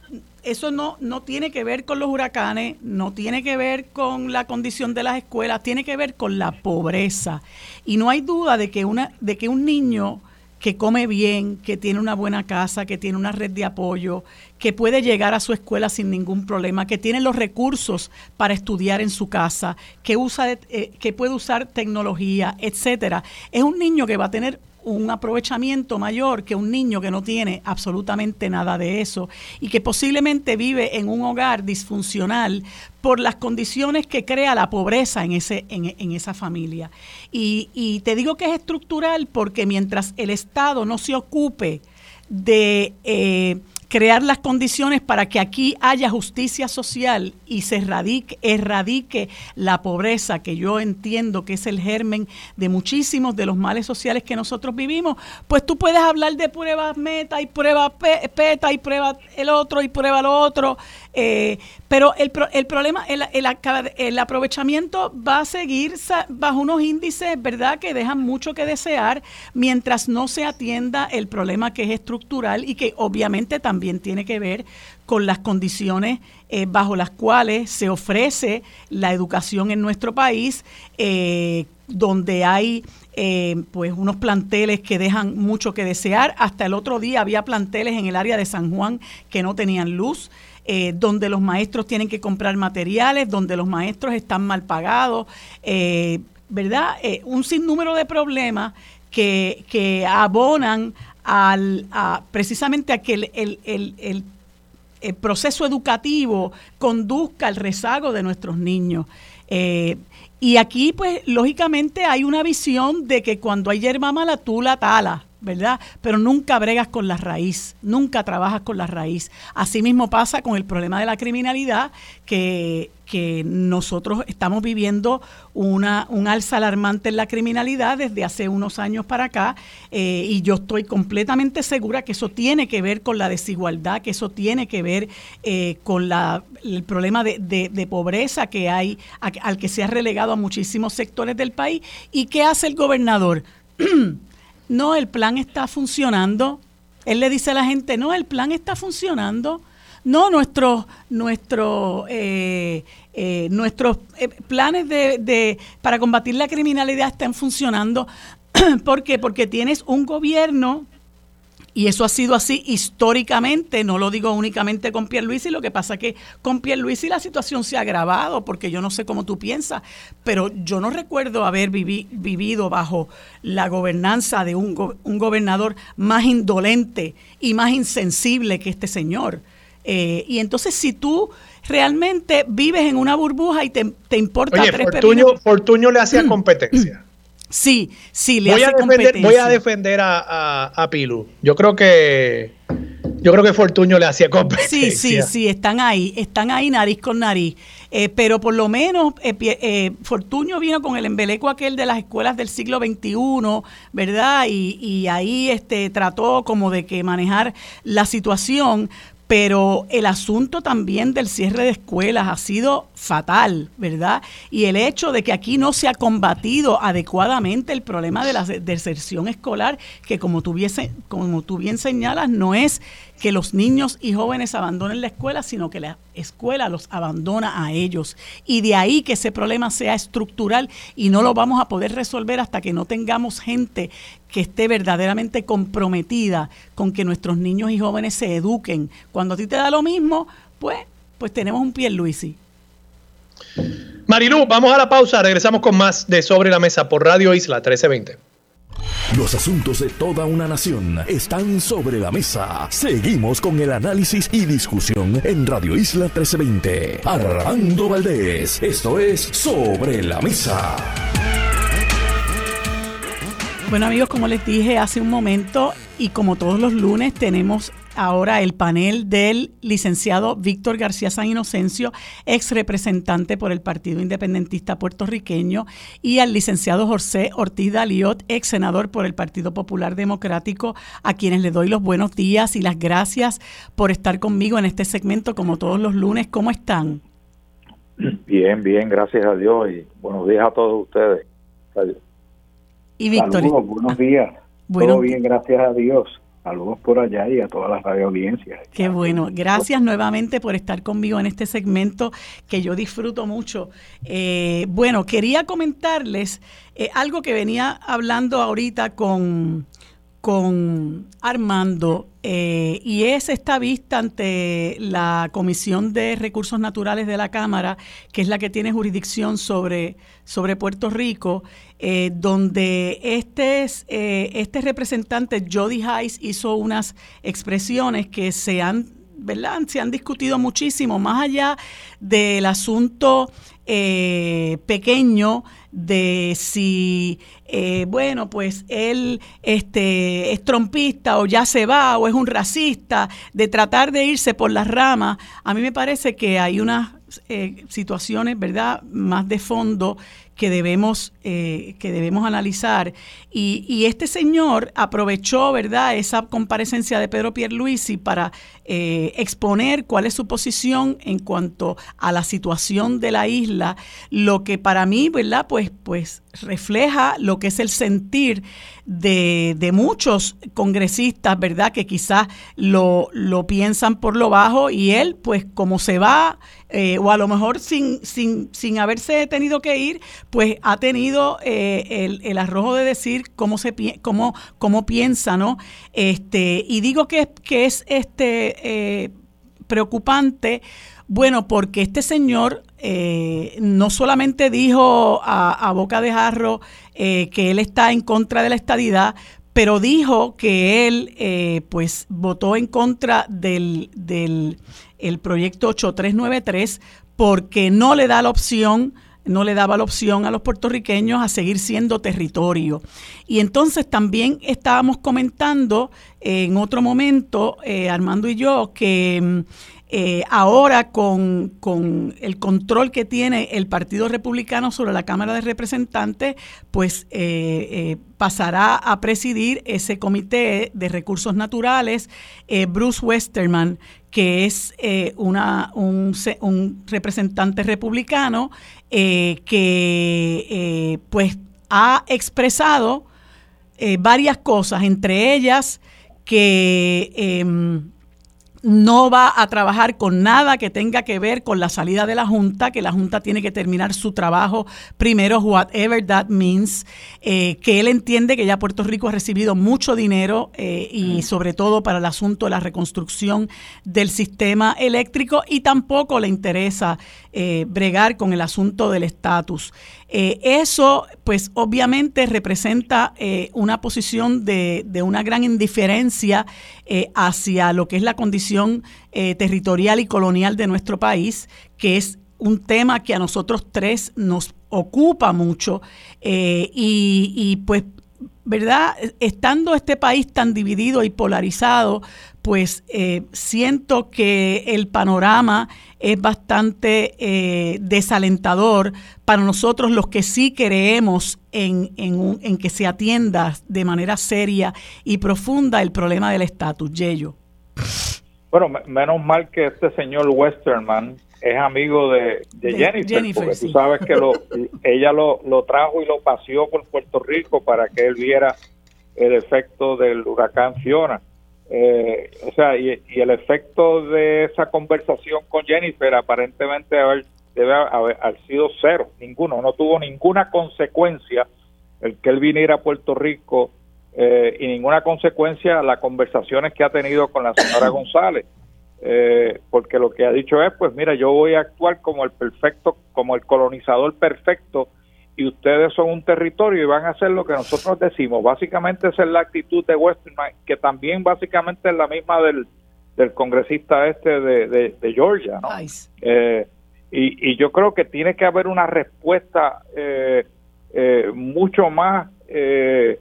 eso no, no tiene que ver con los huracanes, no tiene que ver con la condición de las escuelas, tiene que ver con la pobreza. Y no hay duda de que, una, de que un niño que come bien, que tiene una buena casa, que tiene una red de apoyo, que puede llegar a su escuela sin ningún problema, que tiene los recursos para estudiar en su casa, que usa eh, que puede usar tecnología, etcétera. Es un niño que va a tener un aprovechamiento mayor que un niño que no tiene absolutamente nada de eso y que posiblemente vive en un hogar disfuncional por las condiciones que crea la pobreza en, ese, en, esa familia. Y, y, te digo que es estructural porque mientras el Estado no se ocupe de... Eh, crear las condiciones para que aquí haya justicia social y se erradique, erradique la pobreza, que yo entiendo que es el germen de muchísimos de los males sociales que nosotros vivimos, pues tú puedes hablar de pruebas meta y prueba peta y prueba el otro y prueba lo otro, eh, pero el, el problema, el, el, aprovechamiento va a seguir bajo unos índices, ¿verdad?, que dejan mucho que desear mientras no se atienda el problema que es estructural y que obviamente también tiene que ver con las condiciones eh, bajo las cuales se ofrece la educación en nuestro país, eh, donde hay pues unos planteles que dejan mucho que desear. Hasta el otro día había planteles en el área de San Juan que no tenían luz. Eh, donde los maestros tienen que comprar materiales, donde los maestros están mal pagados, eh, ¿verdad? Eh, un sinnúmero de problemas que, que abonan al, a, precisamente a que el, el, el, el, proceso educativo conduzca al rezago de nuestros niños. y aquí, pues, lógicamente hay una visión de que cuando hay yerba mala, tú la talas. ¿Verdad? Pero nunca bregas con la raíz, nunca trabajas con la raíz. Asimismo pasa con el problema de la criminalidad, que, que nosotros estamos viviendo una, un alza alarmante en la criminalidad desde hace unos años para acá, eh, y yo estoy completamente segura que eso tiene que ver con la desigualdad, que eso tiene que ver eh, con la, el problema de, de, pobreza que hay, al que se ha relegado a muchísimos sectores del país. ¿Y qué hace el gobernador? no, el plan está funcionando. Él le dice a la gente, no, el plan está funcionando. No, nuestros nuestro, eh, eh, nuestros eh, planes de, de, para combatir la criminalidad están funcionando. ¿Por qué? Porque tienes un gobierno Y eso ha sido así históricamente, no lo digo únicamente con Pierluisi, lo que pasa es que con Pierluisi la situación se ha agravado, porque yo no sé cómo tú piensas, pero yo no recuerdo haber vivido bajo la gobernanza de un, un, gobernador más indolente y más insensible que este señor. Eh, y entonces si tú realmente vives en una burbuja y te, te importa Oye, Fortuño, Fortuño le hacía competencia. Sí, sí, le voy a defender, Voy a defender a, a, Pilu. Yo creo que yo creo que Fortuño le hacía competencia. Sí, sí, sí, están ahí, están ahí nariz con nariz. Eh, pero por lo menos eh, eh, Fortuño vino con el embeleco aquel de las escuelas del siglo XXI, ¿verdad? Y, y ahí este, trató como de que manejar la situación, pero el asunto también del cierre de escuelas ha sido fatal, ¿verdad? Y el hecho de que aquí no se ha combatido adecuadamente el problema de la deserción escolar, que como tú, como tú bien señalas, no es que los niños y jóvenes abandonen la escuela, sino que la escuela los abandona a ellos. Y de ahí que ese problema sea estructural y no lo vamos a poder resolver hasta que no tengamos gente que esté verdaderamente comprometida con que nuestros niños y jóvenes se eduquen. Cuando a ti te da lo mismo, pues, pues tenemos un pie Luisi. Marilu, vamos a la pausa, regresamos con más de Sobre la Mesa por Radio Isla 1320. Los asuntos de toda una nación están sobre la mesa. Seguimos con el análisis y discusión en Radio Isla 1320. Armando Valdés, esto es Sobre la Mesa. Bueno amigos, como les dije hace un momento y como todos los lunes tenemos ahora el panel del licenciado Víctor García San Inocencio, ex representante por el Partido Independentista puertorriqueño, y al licenciado José Ortiz Daliot, ex senador por el Partido Popular Democrático, a quienes le doy los buenos días y las gracias por estar conmigo en este segmento como todos los lunes. ¿Cómo están? Bien, bien, gracias a Dios y buenos días a todos ustedes. Y Víctor. buenos días. Todo bien, gracias a Dios. Saludos por allá y a todas las radioaudiencias. Qué bueno. Gracias nuevamente por estar conmigo en este segmento que yo disfruto mucho. Eh, bueno, quería comentarles eh, algo que venía hablando ahorita con, con Armando eh, y es esta vista ante la Comisión de Recursos Naturales de la Cámara, que es la que tiene jurisdicción sobre, sobre Puerto Rico, eh, donde este, eh, este representante, Jody Hayes, hizo unas expresiones que se han, ¿verdad? se han discutido muchísimo, más allá del asunto pequeño de si, eh, bueno, pues él este, es trompista o ya se va o es un racista, de tratar de irse por las ramas, a mí me parece que hay unas eh, situaciones, ¿verdad?, más de fondo que debemos, eh, que debemos analizar. Y, y, este señor aprovechó, ¿verdad?, esa comparecencia de Pedro Pierluisi para eh, exponer cuál es su posición en cuanto a la situación de la isla, lo que para mí, ¿verdad?, pues, pues refleja lo que es el sentir de, de muchos congresistas, ¿verdad?, que quizás lo, lo piensan por lo bajo y él, pues como se va, eh, o a lo mejor sin, sin, sin haberse tenido que ir, pues ha tenido eh, el, el, arrojo de decir cómo se cómo, cómo piensa, ¿no? Este, y digo que, que es este eh, preocupante, bueno, porque este señor eh, no solamente dijo a, boca de jarro que él está en contra de la estadidad, pero dijo que él pues votó en contra del, del el proyecto 8393 porque no le da la opción no le daba la opción a los puertorriqueños a seguir siendo territorio. Y entonces también estábamos comentando eh, en otro momento, eh, Armando y yo, que mm, eh, ahora con, con, el control que tiene el Partido Republicano sobre la Cámara de Representantes, pues pasará a presidir ese comité de recursos naturales Bruce Westerman, que es un, un representante republicano eh, que eh, pues ha expresado eh, varias cosas, entre ellas que, em, no va a trabajar con nada que tenga que ver con la salida de la Junta, que la Junta tiene que terminar su trabajo primero, whatever that means, eh, que él entiende que ya Puerto Rico ha recibido mucho dinero eh, y sobre todo para el asunto de la reconstrucción del sistema eléctrico y tampoco le interesa eh, bregar con el asunto del estatus. eso, pues obviamente representa una posición de, de, una gran indiferencia hacia lo que es la condición eh, territorial y colonial de nuestro país, que es un tema que a nosotros tres nos ocupa mucho eh, y, pues, ¿verdad? Estando este país tan dividido y polarizado, pues eh, siento que el panorama es bastante desalentador para nosotros los que sí creemos en, en, que se atienda de manera seria y profunda el problema del estatus, Yello. Bueno, menos mal que este señor Westerman es amigo de, Jennifer, porque tú sabes que lo, ella lo, lo trajo y lo paseó por Puerto Rico para que él viera el efecto del huracán Fiona. Eh, o sea, y, el efecto de esa conversación con Jennifer aparentemente haber, debe haber, sido cero, ninguno, no tuvo ninguna consecuencia el que él viniera a Puerto Rico eh, y ninguna consecuencia las conversaciones que ha tenido con la señora González. Eh, porque lo que ha dicho es, pues mira, yo voy a actuar como el perfecto, como el colonizador perfecto y ustedes son un territorio y van a hacer lo que nosotros decimos. Básicamente esa es la actitud de Western, que también básicamente es la misma del, del congresista este de, de, Georgia. ¿no? Eh, y, y, yo creo que tiene que haber una respuesta eh, mucho más eh,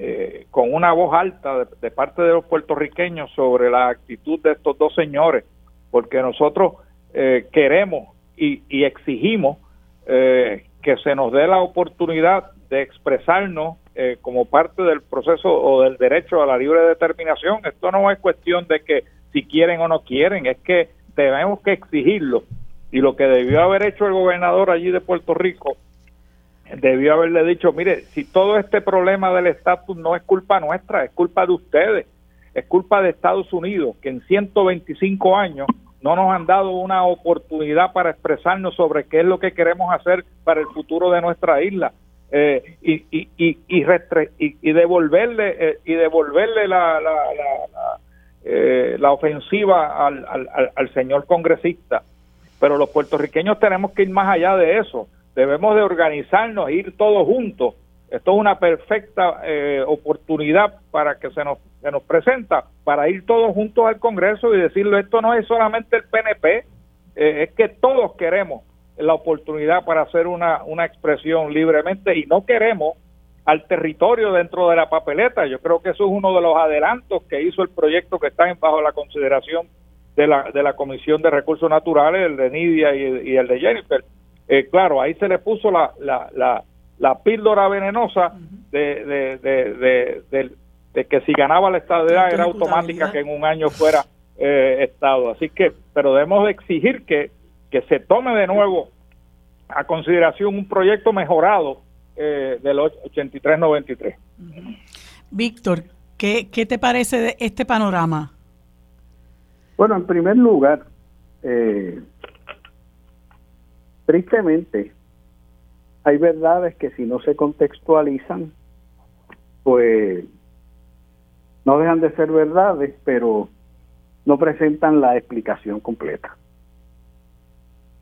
eh, con una voz alta de, parte de los puertorriqueños sobre la actitud de estos dos señores, porque nosotros eh, queremos y, exigimos eh, que se nos dé la oportunidad de expresarnos como parte del proceso o del derecho a la libre determinación. Esto no es cuestión de que si quieren o no quieren, es que tenemos que exigirlo. Y lo que debió haber hecho el gobernador allí de Puerto Rico debió haberle dicho, mire, si todo este problema del estatus no es culpa nuestra, es culpa de ustedes, es culpa de Estados Unidos, que en 125 años no nos han dado una oportunidad para expresarnos sobre qué es lo que queremos hacer para el futuro de nuestra isla. Eh, y, y, y, y, devolverle eh, y devolverle la, la, la, eh, ofensiva al, al, al señor congresista pero los puertorriqueños tenemos que ir más allá de eso debemos de organizarnos, ir todos juntos. Esto es una perfecta eh, oportunidad para que se nos, se nos presenta, para ir todos juntos al Congreso y decirlo, esto no es solamente el PNP, eh, es que todos queremos la oportunidad para hacer una, una expresión libremente y no queremos al territorio dentro de la papeleta. Yo creo que eso es uno de los adelantos que hizo el proyecto que está bajo la consideración de la, de la Comisión de Recursos Naturales, el de Nidia y el de Jennifer eh, claro, ahí se le puso la, la, la, píldora venenosa de, de, de, que si ganaba la estadidad era automática que en un año fuera eh, Estado. Así que, pero debemos exigir que, que se tome de nuevo a consideración un proyecto mejorado eh, del 83-93. Víctor, ¿qué, ¿qué te parece de este panorama? Bueno, en primer lugar, eh, Tristemente, hay verdades que si no se contextualizan, pues no dejan de ser verdades, pero no presentan la explicación completa.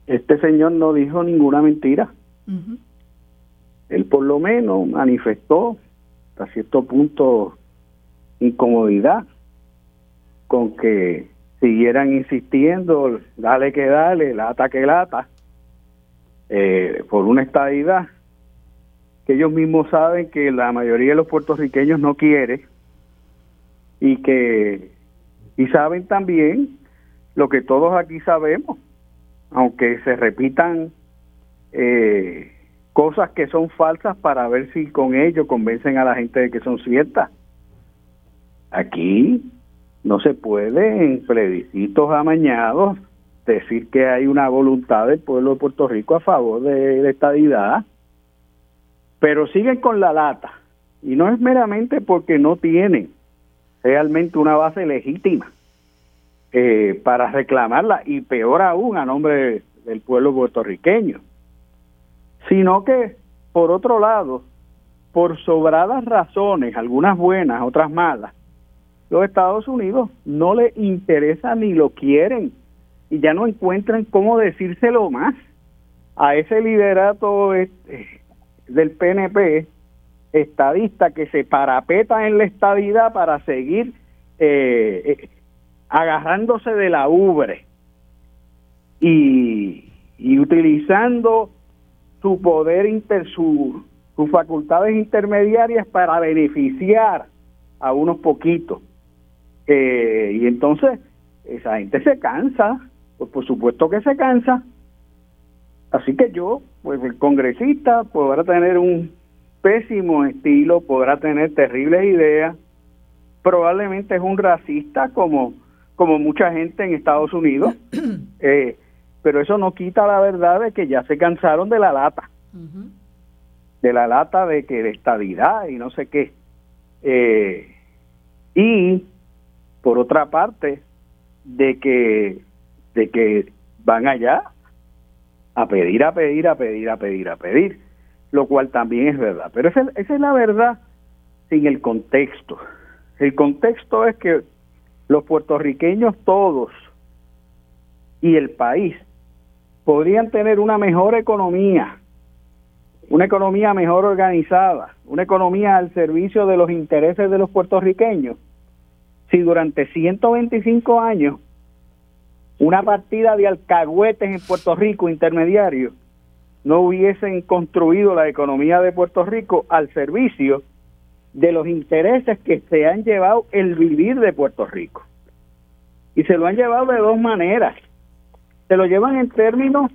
Este señor no dijo ninguna mentira. Él por lo menos manifestó hasta cierto punto incomodidad con que siguieran insistiendo, dale que dale, lata que lata, eh, por una estadidad que ellos mismos saben que la mayoría de los puertorriqueños no quiere y que y saben también lo que todos aquí sabemos, aunque se repitan eh, cosas que son falsas para ver si con ello convencen a la gente de que son ciertas. Aquí no se puede en plebiscitos amañados decir que hay una voluntad del pueblo de Puerto Rico a favor de la estadidad, pero siguen con la lata. Y no es meramente porque no tienen realmente una base legítima. eh, para reclamarla y peor aún a nombre del pueblo puertorriqueño, sino que por otro lado, por sobradas razones, algunas buenas, otras malas, los Estados Unidos no les interesa ni lo quieren y ya no encuentran cómo decírselo más a ese liderato este, del PNP estadista que se parapeta en la estadidad para seguir eh, eh, agarrándose de la ubre y, y utilizando su poder, inter, su, sus facultades intermediarias para beneficiar a unos poquitos. Eh, y entonces esa gente se cansa, pues por supuesto que se cansa. Así que yo, pues el congresista podrá tener un pésimo estilo, podrá tener terribles ideas, probablemente es un racista como, como mucha gente en Estados Unidos, eh, pero eso no quita la verdad de que ya se cansaron de la lata, de la lata de que de estabilidad y no sé qué. Eh, y por otra parte, de que, de que van allá a pedir, a pedir, a pedir, a pedir, a pedir, lo cual también es verdad. Pero esa, esa es la verdad sin el contexto. El contexto es que los puertorriqueños todos y el país podrían tener una mejor economía, una economía mejor organizada, una economía al servicio de los intereses de los puertorriqueños, si durante 125 años una partida de alcahuetes en Puerto Rico intermediario no hubiesen construido la economía de Puerto Rico al servicio de los intereses que se han llevado el vivir de Puerto Rico. Y se lo han llevado de dos maneras se lo llevan en términos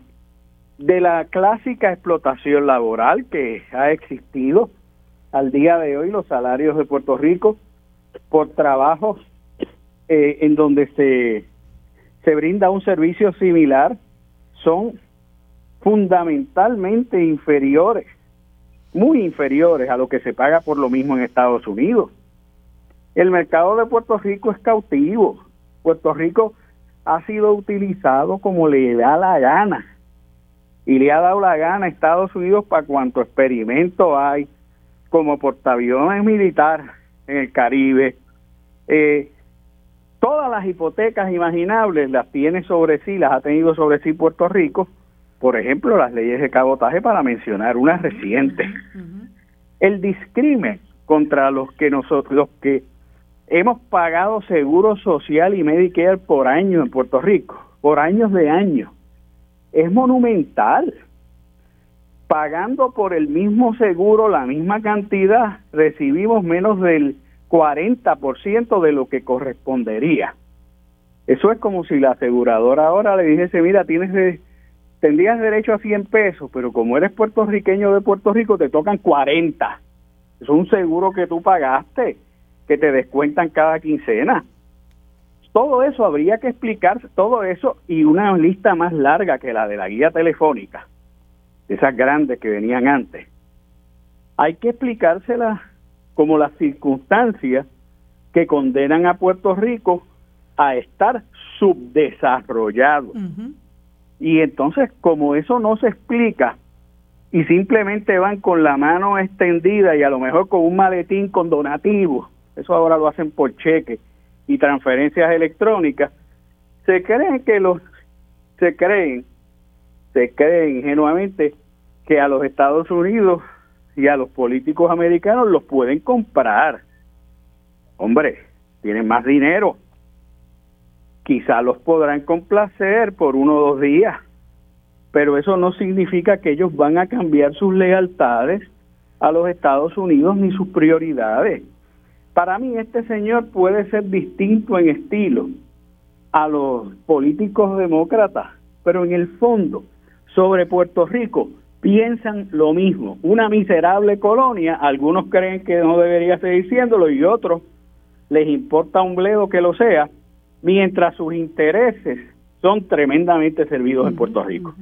de la clásica explotación laboral que ha existido al día de hoy, los salarios de Puerto Rico por trabajos eh, en donde se, se brinda un servicio similar son fundamentalmente inferiores, muy inferiores a lo que se paga por lo mismo en Estados Unidos. El mercado de Puerto Rico es cautivo. Puerto Rico ha sido utilizado como le da la gana. Y le ha dado la gana a Estados Unidos para cuanto experimento hay como portaaviones militar en el Caribe. Eh, todas las hipotecas imaginables las tiene sobre sí, las ha tenido sobre sí Puerto Rico. Por ejemplo, las leyes de cabotaje para mencionar una reciente. El discrimen contra los que nosotros, los que hemos pagado seguro social y Medicare por año en Puerto Rico, por años de años. Es monumental. Pagando por el mismo seguro la misma cantidad, recibimos menos del 40% de lo que correspondería. Eso es como si la aseguradora ahora le dijese, mira, tienes de, tendrías derecho a 100 pesos, pero como eres puertorriqueño de Puerto Rico, te tocan 40. Es un seguro que tú pagaste que te descuentan cada quincena. Todo eso habría que explicar, todo eso y una lista más larga que la de la guía telefónica, esas grandes que venían antes. Hay que explicárselas como las circunstancias que condenan a Puerto Rico a estar subdesarrollado. Y entonces, como eso no se explica y simplemente van con la mano extendida y a lo mejor con un maletín con donativos, eso ahora lo hacen por cheque y transferencias electrónicas, se creen que los, se creen, se creen ingenuamente que a los Estados Unidos y a los políticos americanos los pueden comprar. Hombre, tienen más dinero. Quizá los podrán complacer por uno o dos días, pero eso no significa que ellos van a cambiar sus lealtades a los Estados Unidos ni sus prioridades. Para mí este señor puede ser distinto en estilo a los políticos demócratas, pero en el fondo sobre Puerto Rico piensan lo mismo, una miserable colonia, algunos creen que no debería seguir siéndolo y otros les importa un bledo que lo sea, mientras sus intereses son tremendamente servidos en Puerto Rico.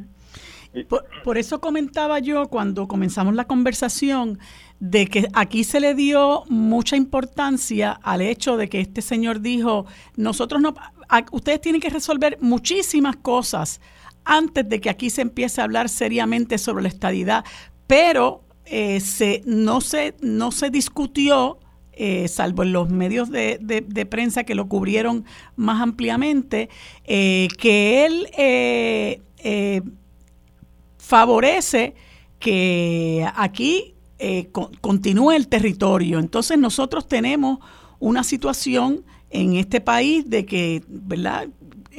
por, eso comentaba yo cuando comenzamos la conversación de que aquí se le dio mucha importancia al hecho de que este señor dijo, nosotros no, ustedes tienen que resolver muchísimas cosas antes de que aquí se empiece a hablar seriamente sobre la estadidad, pero eh, se, no, se, no se discutió, eh, salvo en los medios de, prensa que lo cubrieron más ampliamente, eh, que él favorece que aquí continúe el territorio. Entonces nosotros tenemos una situación en este país de que, ¿verdad?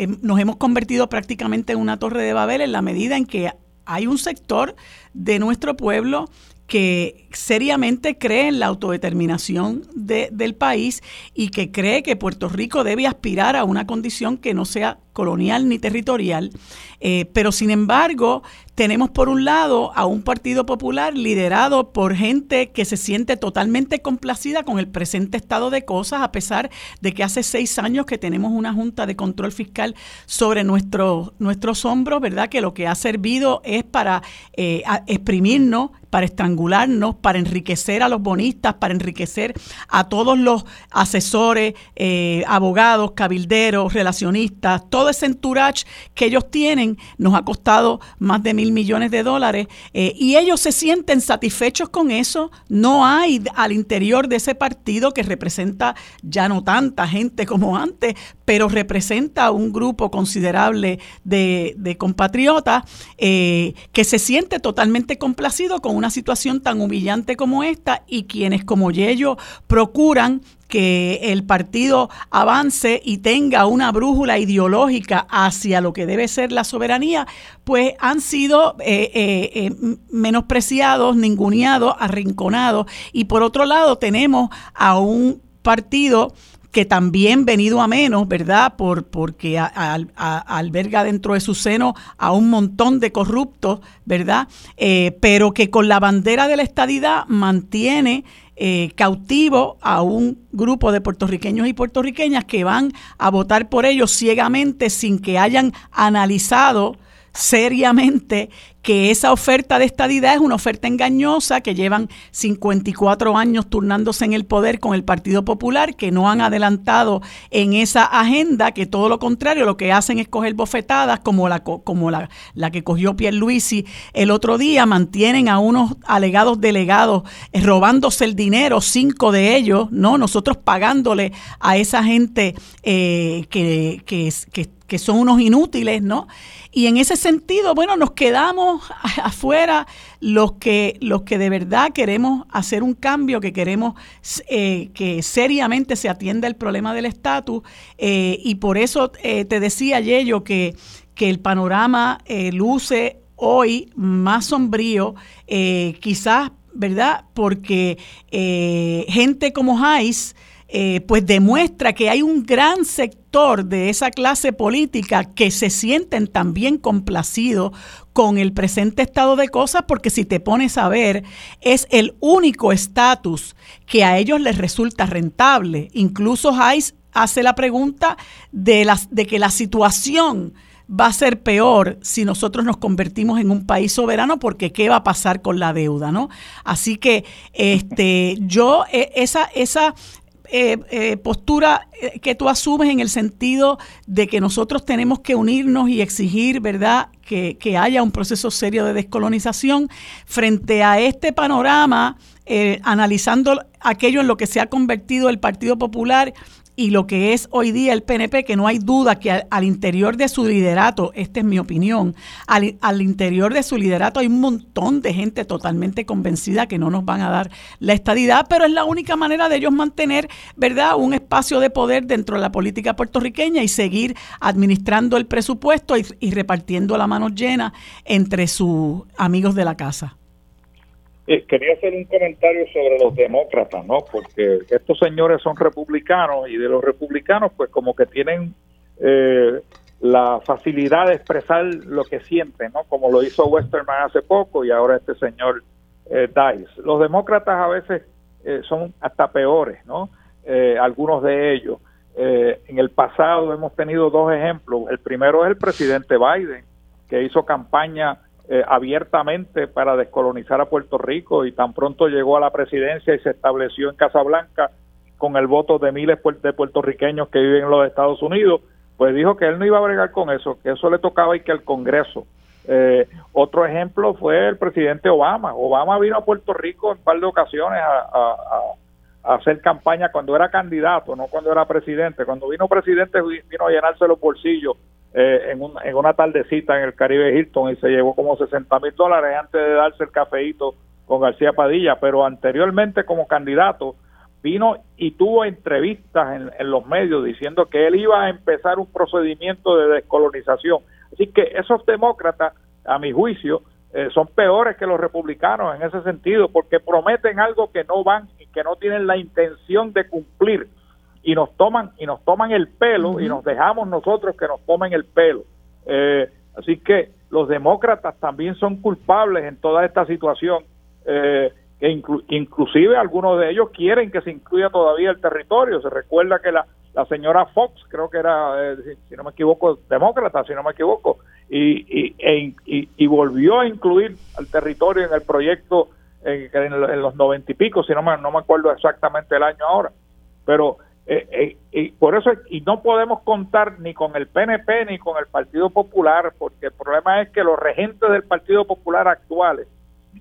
Nos hemos convertido prácticamente en una torre de Babel en la medida en que hay un sector de nuestro pueblo que seriamente cree en la autodeterminación del país y que cree que Puerto Rico debe aspirar a una condición que no sea colonial ni territorial. Eh, pero sin embargo, tenemos por un lado a un Partido Popular liderado por gente que se siente totalmente complacida con el presente estado de cosas, a pesar de que hace seis años que tenemos una Junta de Control Fiscal sobre nuestro, nuestros hombros, ¿verdad? Que lo que ha servido es para eh, exprimirnos, para estrangularnos, para enriquecer a los bonistas, para enriquecer a todos los asesores, eh, abogados, cabilderos, relacionistas, todo ese entourage que ellos tienen nos ha costado más de mil millones de dólares eh, y ellos se sienten satisfechos con eso. No hay al interior de ese partido que representa ya no tanta gente como antes, pero representa un grupo considerable de, compatriotas eh, que se siente totalmente complacido con una situación tan humillante como esta y quienes como Yello procuran que el partido avance y tenga una brújula ideológica hacia lo que debe ser la soberanía, pues han sido eh, eh, eh, menospreciados, ninguneados, arrinconados. Y por otro lado tenemos a un partido que también venido a menos, ¿verdad? Por, porque alberga dentro de su seno a un montón de corruptos, ¿verdad? pero que con la bandera de la estadidad mantiene eh, cautivo a un grupo de puertorriqueños y puertorriqueñas que van a votar por ellos ciegamente sin que hayan analizado seriamente que esa oferta de estadidad es una oferta engañosa, que llevan 54 años turnándose en el poder con el Partido Popular, que no han adelantado en esa agenda, que todo lo contrario, lo que hacen es coger bofetadas como la, como la, la que cogió Pierluisi el otro día, mantienen a unos alegados delegados eh, robándose el dinero, cinco de ellos, ¿no? Nosotros pagándole a esa gente eh, que, que, que que son unos inútiles, ¿no? Y en ese sentido, bueno, nos quedamos afuera los que, los que de verdad queremos hacer un cambio, que queremos eh, que seriamente se atienda el problema del estatus. Eh, y por eso eh, te decía, Yello, que, que el panorama luce hoy más sombrío, quizás, ¿verdad? Porque gente como Hayes pues demuestra que hay un gran sector de esa clase política que se sienten también complacidos con el presente estado de cosas, porque si te pones a ver, es el único estatus que a ellos les resulta rentable. Incluso Hayes hace la pregunta de, las, de que la situación va a ser peor si nosotros nos convertimos en un país soberano porque qué va a pasar con la deuda, ¿no? Así que este yo e, esa esa eh, eh, postura eh, que tú asumes en el sentido de que nosotros tenemos que unirnos y exigir, ¿verdad?, que, que haya un proceso serio de descolonización frente a este panorama, analizando aquello en lo que se ha convertido el Partido Popular y lo que es hoy día el PNP, que no hay duda que al, interior de su liderato, esta es mi opinión, al, interior de su liderato hay un montón de gente totalmente convencida que no nos van a dar la estadidad, pero es la única manera de ellos mantener, ¿verdad?, un espacio de poder dentro de la política puertorriqueña y seguir administrando el presupuesto y, y repartiendo la mano llena entre sus amigos de la casa. Eh, quería hacer un comentario sobre los demócratas, ¿no? Porque estos señores son republicanos y de los republicanos, pues como que tienen eh, la facilidad de expresar lo que sienten, ¿no? Como lo hizo Westerman hace poco y ahora este señor eh, Dice. Los demócratas a veces eh, son hasta peores, ¿no? algunos de ellos. en el pasado hemos tenido dos ejemplos. El primero es el presidente Biden, que hizo campaña eh, abiertamente para descolonizar a Puerto Rico y tan pronto llegó a la presidencia y se estableció en Casablanca con el voto de miles de puertorriqueños que viven en los Estados Unidos, pues dijo que él no iba a bregar con eso, que eso le tocaba y que el Congreso. Eh, otro ejemplo fue el presidente Obama. Obama vino a Puerto Rico en un par de ocasiones a, hacer campaña cuando era candidato, no cuando era presidente. Cuando vino presidente vino a llenarse los bolsillos eh, en, en, una tardecita en el Caribe Hilton y se llevó como 60 mil dólares antes de darse el cafeíto con García Padilla, pero anteriormente como candidato vino y tuvo entrevistas en, los medios diciendo que él iba a empezar un procedimiento de descolonización. Así que esos demócratas, a mi juicio, eh, son peores que los republicanos en ese sentido, porque prometen algo que no van y que no tienen la intención de cumplir y nos toman y nos toman el pelo y nos dejamos nosotros que nos tomen el pelo. Eh, así que los demócratas también son culpables en toda esta situación. Eh, que inclusive algunos de ellos quieren que se incluya todavía el territorio. Se recuerda que la, la señora Fox, creo que era, eh, si, no me equivoco, demócrata, si no me equivoco, y, e y, volvió a incluir al territorio en el proyecto en, en, los noventa y pico, si no me, no me acuerdo exactamente el año ahora. Pero eh, eh, y por eso y no podemos contar ni con el PNP ni con el Partido Popular, porque el problema es que los regentes del Partido Popular actuales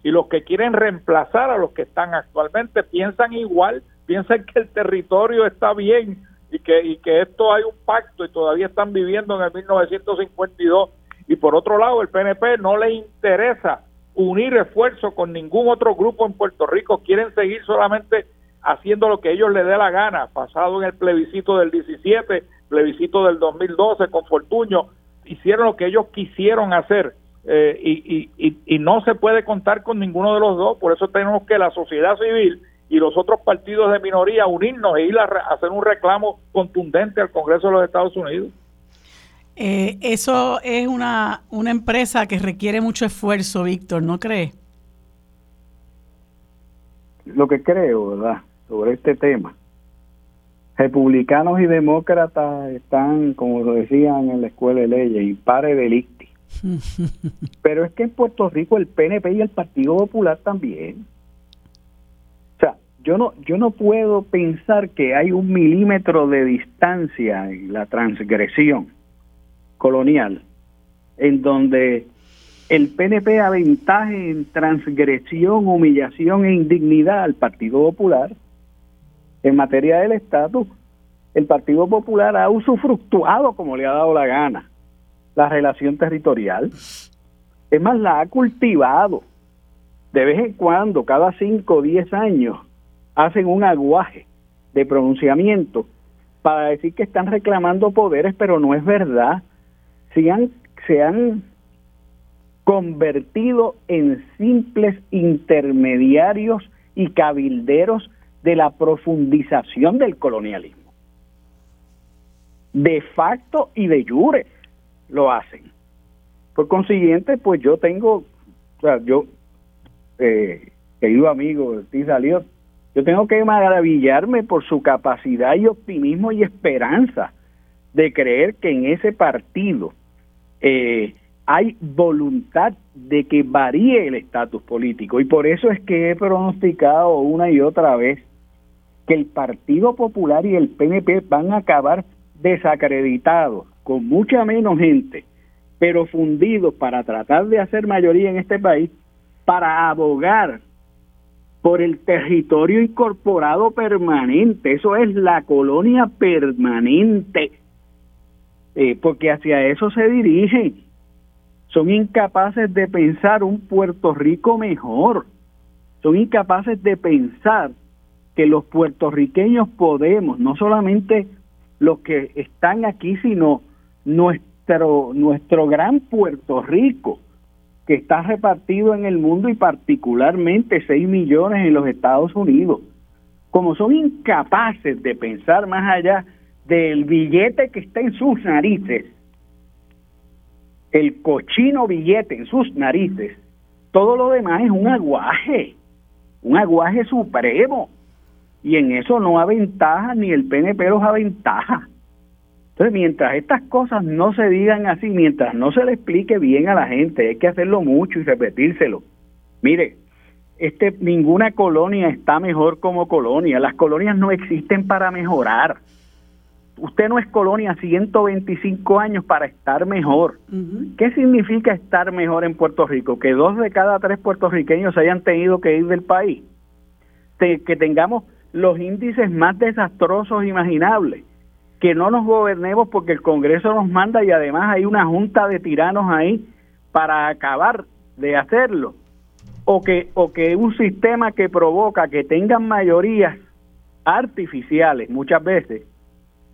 y los que quieren reemplazar a los que están actualmente piensan igual, piensan que el territorio está bien y que, y que esto hay un pacto y todavía están viviendo en el 1952. Y por otro lado, el PNP no le interesa unir esfuerzos con ningún otro grupo en Puerto Rico, quieren seguir solamente haciendo lo que ellos les dé la gana, pasado en el plebiscito del 17, plebiscito del 2012 con Fortuño, hicieron lo que ellos quisieron hacer eh, y, y, y, no se puede contar con ninguno de los dos, por eso tenemos que la sociedad civil y los otros partidos de minoría unirnos e ir a, hacer un reclamo contundente al Congreso de los Estados Unidos. Eh, eso es una, una empresa que requiere mucho esfuerzo, Víctor, ¿no cree? Lo que creo, ¿verdad? Sobre este tema. Republicanos y demócratas están, como lo decían en la escuela de leyes, impare delicti. Pero es que en Puerto Rico el PNP y el Partido Popular también. O sea, yo no, yo no puedo pensar que hay un milímetro de distancia en la transgresión colonial en donde el PNP aventaje en transgresión, humillación e indignidad al Partido Popular en materia del estatus. El Partido Popular ha usufructuado como le ha dado la gana la relación territorial. Es más, la ha cultivado. De vez en cuando, cada cinco o diez años, hacen un aguaje de pronunciamiento para decir que están reclamando poderes, pero no es verdad. Se han, se han convertido en simples intermediarios y cabilderos de la profundización del colonialismo. De facto y de jure lo hacen. Por consiguiente, pues yo tengo, o sea, yo, eh, querido amigo salió yo tengo que maravillarme por su capacidad y optimismo y esperanza de creer que en ese partido eh, hay voluntad de que varíe el estatus político. Y por eso es que he pronosticado una y otra vez que el Partido Popular y el PNP van a acabar desacreditados con mucha menos gente, pero fundidos para tratar de hacer mayoría en este país, para abogar por el territorio incorporado permanente. Eso es la colonia permanente, eh, porque hacia eso se dirigen. Son incapaces de pensar un Puerto Rico mejor. Son incapaces de pensar que los puertorriqueños podemos, no solamente los que están aquí, sino nuestro, nuestro gran Puerto Rico, que está repartido en el mundo y particularmente 6 millones en los Estados Unidos, como son incapaces de pensar más allá del billete que está en sus narices, el cochino billete en sus narices, todo lo demás es un aguaje, un aguaje supremo. Y en eso no aventaja ni el PNP los aventaja. Entonces, mientras estas cosas no se digan así, mientras no se le explique bien a la gente, hay que hacerlo mucho y repetírselo. Mire, este, ninguna colonia está mejor como colonia. Las colonias no existen para mejorar. usted no es colonia 125 años para estar mejor. ¿Qué significa estar mejor en Puerto Rico? Que dos de cada tres puertorriqueños hayan tenido que ir del país. que tengamos los índices más desastrosos imaginables. Que no nos gobernemos porque el Congreso nos manda y además hay una junta de tiranos ahí para acabar de hacerlo. O que, o que un sistema que provoca que tengan mayorías artificiales muchas veces,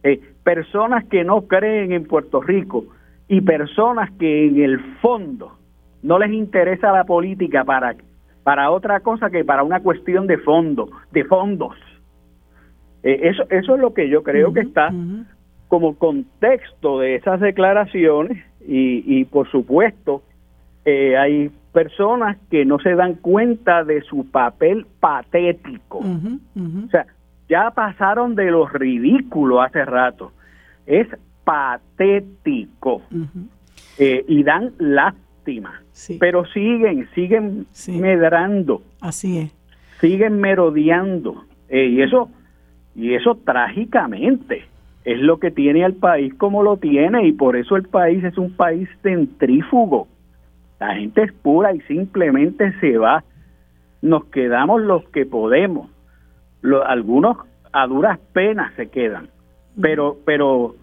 eh, personas que no creen en Puerto Rico y personas que en el fondo no les interesa la política para, para otra cosa que para una cuestión de fondo, de fondos. Eh, eso, eso es lo que yo creo que está como contexto de esas declaraciones y, y por supuesto eh, hay personas que no se dan cuenta de su papel patético. O sea, ya pasaron de lo ridículo hace rato. Es patético. Eh, y dan lástima. Pero siguen, siguen medrando. Así es. Siguen merodeando. Eh, y eso, y eso trágicamente es lo que tiene al país como lo tiene y por eso el país es un país centrífugo. La gente es pura y simplemente se va. Nos quedamos los que podemos algunos a duras penas se quedan, pero, pero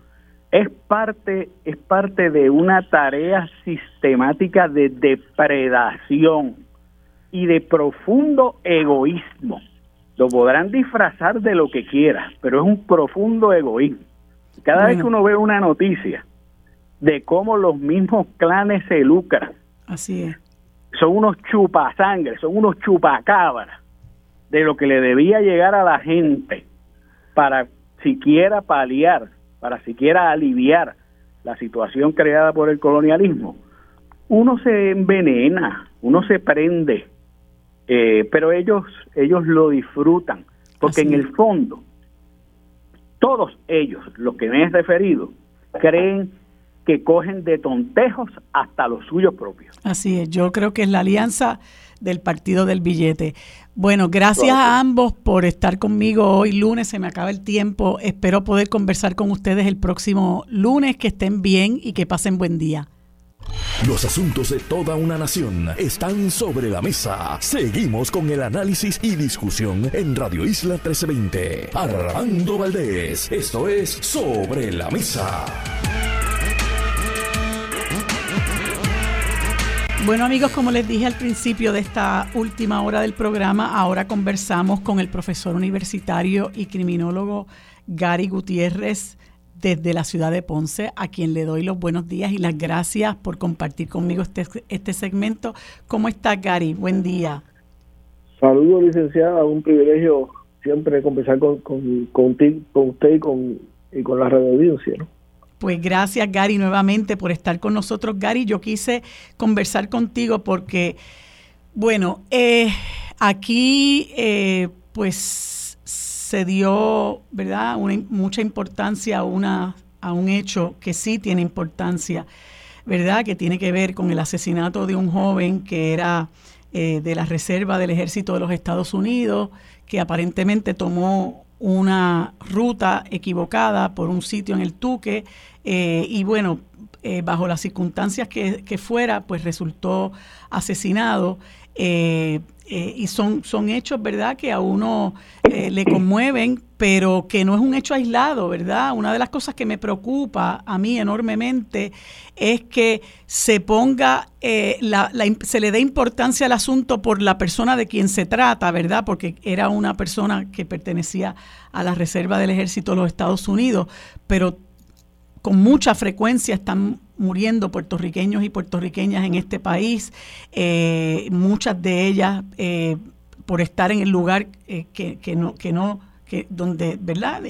es parte, es parte de una tarea sistemática de depredación y de profundo egoísmo. Lo podrán disfrazar de lo que quiera, pero es un profundo egoísmo. Cada vez que uno ve una noticia de cómo los mismos clanes se lucran, así es. Son unos chupasangres, son unos chupacabras de lo que le debía llegar a la gente para siquiera paliar, para siquiera aliviar la situación creada por el colonialismo, uno se envenena, uno se prende, eh, pero ellos, ellos lo disfrutan, porque en el fondo, todos ellos, los que me he referido, creen que cogen de tontejos hasta los suyos propios. Así es, yo creo que es la alianza del partido del billete. Bueno, gracias a ambos por estar conmigo hoy lunes, se me acaba el tiempo. Espero poder conversar con ustedes el próximo lunes, que estén bien y que pasen buen día. Los asuntos de toda una nación están sobre la mesa. Seguimos con el análisis y discusión en Radio Isla 1320. Armando Valdés, esto es Sobre la Mesa. Bueno amigos, como les dije al principio de esta última hora del programa, ahora conversamos con el profesor universitario y criminólogo Gary Gutiérrez desde la ciudad de Ponce, a quien le doy los buenos días y las gracias por compartir conmigo este, este segmento. ¿Cómo está Gary? Buen día. Saludos licenciada, un privilegio siempre conversar con, con, con, usted y con, y con la radio audiencia. ¿no? Pues gracias Gary nuevamente por estar con nosotros. Gary, yo quise conversar contigo porque, bueno, eh, aquí eh, pues se dio, ¿verdad?, mucha importancia a, una, a un hecho que sí tiene importancia, ¿verdad?, que tiene que ver con el asesinato de un joven que era eh, de la Reserva del Ejército de los Estados Unidos, que aparentemente tomó una ruta equivocada por un sitio en el Tuque eh, y bueno, eh, bajo las circunstancias que, fuera, pues resultó asesinado. Eh, y son, son hechos, ¿verdad?, que a uno le conmueven, pero que no es un hecho aislado, ¿verdad? Una de las cosas que me preocupa a mí enormemente es que se ponga, se le dé importancia al asunto por la persona de quien se trata, ¿verdad? Porque era una persona que pertenecía a la Reserva del Ejército de los Estados Unidos, pero con mucha frecuencia están muriendo puertorriqueños y puertorriqueñas en este país, eh, muchas de ellas eh, por estar en el lugar eh, que, que, no, que no que donde, ¿verdad?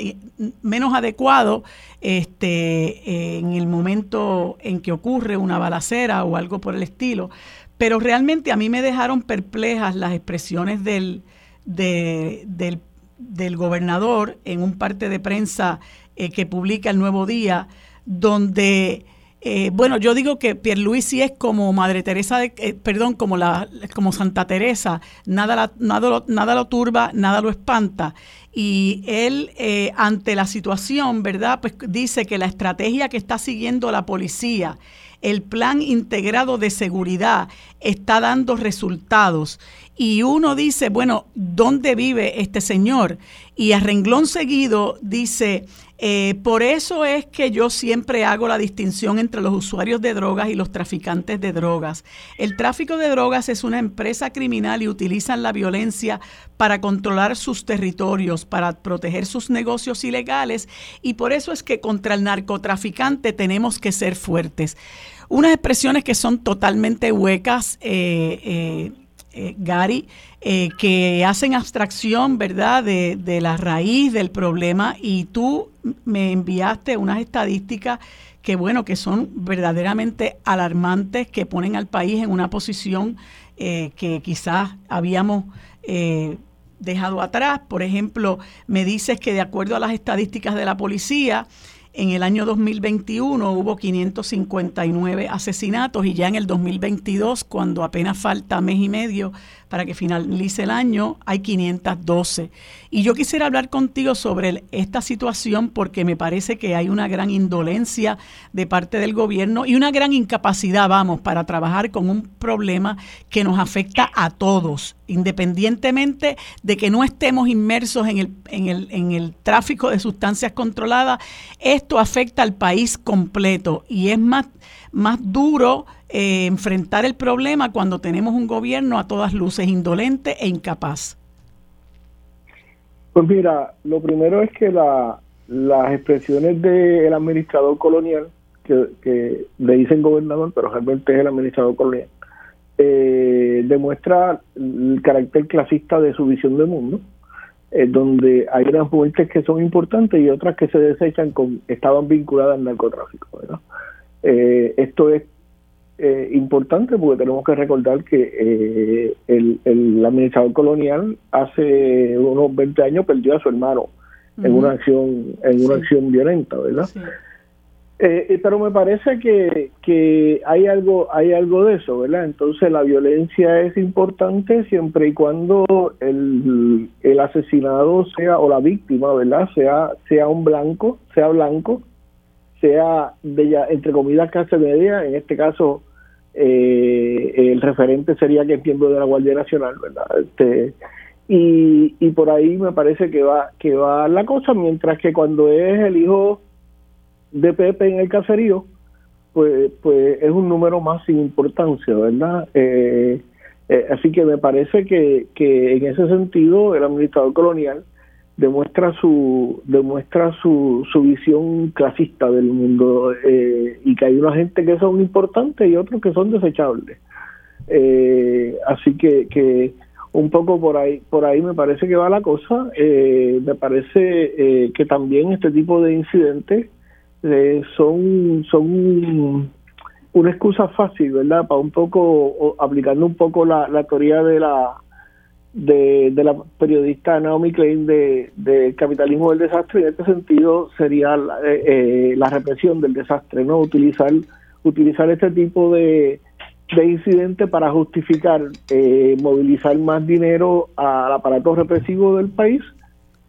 Menos adecuado este, en el momento en que ocurre una balacera o algo por el estilo. Pero realmente a mí me dejaron perplejas las expresiones del, del, del gobernador en un parte de prensa eh, que publica el Nuevo Día, donde eh, bueno, yo digo que Pierluisi es como Madre Teresa, de, eh, perdón, como, la, como Santa Teresa, nada, nada, lo, nada lo turba, nada lo espanta. Y él, ante la situación, ¿verdad? Pues dice que la estrategia que está siguiendo la policía, el plan integrado de seguridad, está dando resultados. Y uno dice, bueno, ¿dónde vive este señor? Y a renglón seguido dice, eh, por eso es que yo siempre hago la distinción entre los usuarios de drogas y los traficantes de drogas. El tráfico de drogas es una empresa criminal y utilizan la violencia para controlar sus territorios, para proteger sus negocios ilegales y por eso es que contra el narcotraficante tenemos que ser fuertes. Unas expresiones que son totalmente huecas. Eh, eh, eh, Gary, eh, que hacen abstracción, ¿verdad?, de, de, la raíz del problema y tú me enviaste unas estadísticas que, bueno, que son verdaderamente alarmantes, que ponen al país en una posición eh, que quizás habíamos dejado atrás. Por ejemplo, me dices que de acuerdo a las estadísticas de la policía, en el año 2021 hubo 559 asesinatos y ya en el 2022, cuando apenas falta mes y medio para que finalice el año, hay 512. Y yo quisiera hablar contigo sobre esta situación porque me parece que hay una gran indolencia de parte del gobierno y una gran incapacidad, vamos, para trabajar con un problema que nos afecta a todos, independientemente de que no estemos inmersos en el, en el, en el tráfico de sustancias controladas, esto afecta al país completo y es más, más duro eh, enfrentar el problema cuando tenemos un gobierno a todas luces indolente e incapaz? Pues mira, lo primero es que la, las expresiones del administrador colonial, que, le dicen gobernador, pero realmente es el administrador colonial, eh, demuestra el carácter clasista de su visión del mundo, eh, donde hay unas fuentes que son importantes y otras que se desechan con estaban vinculadas al narcotráfico. Eh, esto es eh, importante porque tenemos que recordar que eh, el, el, administrador colonial hace unos 20 años perdió a su hermano en una acción en una acción violenta, ¿verdad? Eh, pero me parece que, que hay algo hay algo de eso, ¿verdad? Entonces la violencia es importante siempre y cuando el, el asesinado sea o la víctima, ¿verdad? Sea sea un blanco, sea blanco, sea de entre comillas clase media, en este caso eh, el referente sería que es miembro de la Guardia Nacional, ¿verdad? Este, y, y por ahí me parece que va que va la cosa, mientras que cuando es el hijo de Pepe en el caserío, pues, pues es un número más sin importancia, ¿verdad? Eh, eh, así que me parece que, que en ese sentido el administrador colonial demuestra su demuestra su, su visión clasista del mundo eh, y que hay una gente que son importantes y otros que son desechables. Eh, así que, que un poco por ahí por ahí me parece que va la cosa. Eh, me parece que también este tipo de incidentes son son una excusa fácil verdad para un poco aplicando un poco la, la teoría de la de, la periodista Naomi Klein de, capitalismo del desastre en este sentido sería la, eh, eh, la represión del desastre no utilizar utilizar este tipo de, de incidentes para justificar eh, movilizar más dinero al aparato represivo del país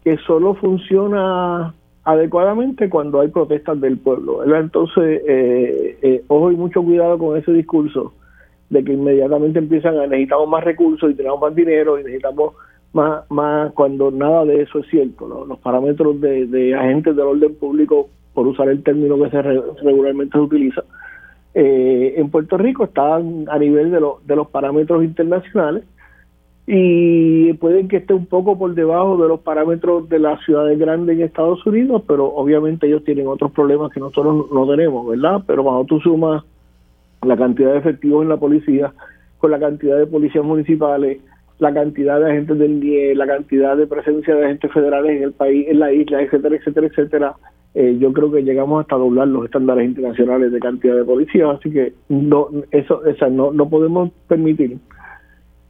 que solo funciona adecuadamente cuando hay protestas del pueblo entonces eh, ojo y mucho cuidado con ese discurso de que inmediatamente empiezan a necesitamos más recursos y tenemos más dinero y necesitamos más, más cuando nada de eso es cierto. Los parámetros de, agentes del orden público, por usar el término que se regularmente se utiliza, eh, en Puerto Rico están a nivel de, de los parámetros internacionales y pueden que esté un poco por debajo de los parámetros de las ciudades grandes en Estados Unidos, pero obviamente ellos tienen otros problemas que nosotros no tenemos, ¿verdad? Pero cuando tú sumas la cantidad de efectivos en la policía, con la cantidad de policías municipales, la cantidad de agentes del DIE, la cantidad de presencia de agentes federales en el país, en la isla, etcétera, etcétera, etcétera, eh, yo creo que llegamos hasta doblar los estándares internacionales de cantidad de policías, así que no eso esa, no, no podemos permitir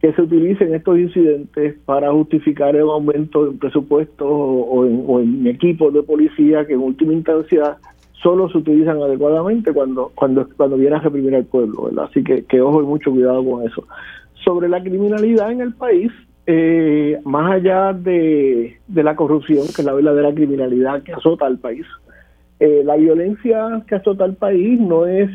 que se utilicen estos incidentes para justificar el aumento en presupuestos o, en, o en equipos de policía que en última instancia solo se utilizan adecuadamente cuando cuando cuando viene a reprimir al pueblo. Así que, que ojo y mucho cuidado con eso. Sobre la criminalidad en el país, eh, más allá de, de, la corrupción, que es la verdadera criminalidad que azota al país, eh, la violencia que azota al país no es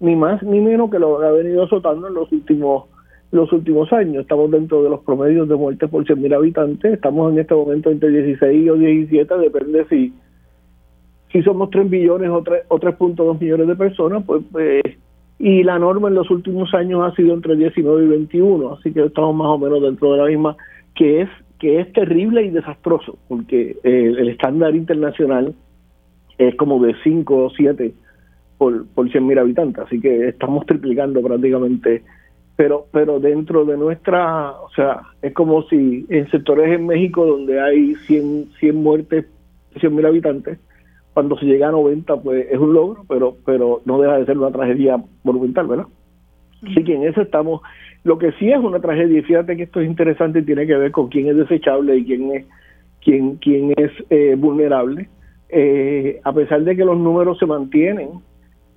ni más ni menos que lo que ha venido azotando en los últimos los últimos años. Estamos dentro de los promedios de muertes por 100.000 habitantes. Estamos en este momento entre 16 o 17, depende si si somos 3 billones o 3.2 millones de personas, pues, pues, y la norma en los últimos años ha sido entre 19 y 21, así que estamos más o menos dentro de la misma, que es que es terrible y desastroso, porque el estándar internacional es como de 5 o 7 por, por 100 mil habitantes, así que estamos triplicando prácticamente, pero pero dentro de nuestra, o sea, es como si en sectores en México donde hay 100, 100 muertes, 100 mil habitantes, cuando se llega a 90 pues es un logro, pero pero no deja de ser una tragedia monumental, ¿verdad? Así que en eso estamos. Lo que sí es una tragedia, y fíjate que esto es interesante y tiene que ver con quién es desechable y quién es quién quién es eh, vulnerable. Eh, a pesar de que los números se mantienen,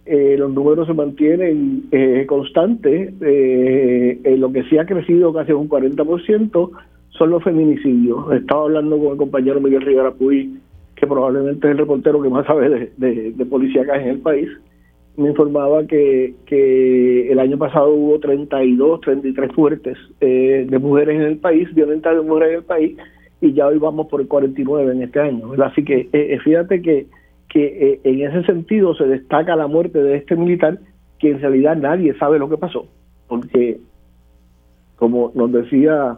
eh, los números se mantienen eh, constantes, lo que sí ha crecido casi un 40% son los feminicidios. Estaba hablando con el compañero Miguel Rivera Puy que probablemente es el reportero que más sabe de, de, policía en el país, me informaba que, que el año pasado hubo 32, 33 fuertes eh, de mujeres en el país, violentas de mujeres en el país, y ya hoy vamos por el 49 en este año. Así que eh, eh, fíjate que, que en ese sentido se destaca la muerte de este militar, que en realidad nadie sabe lo que pasó, porque como nos decía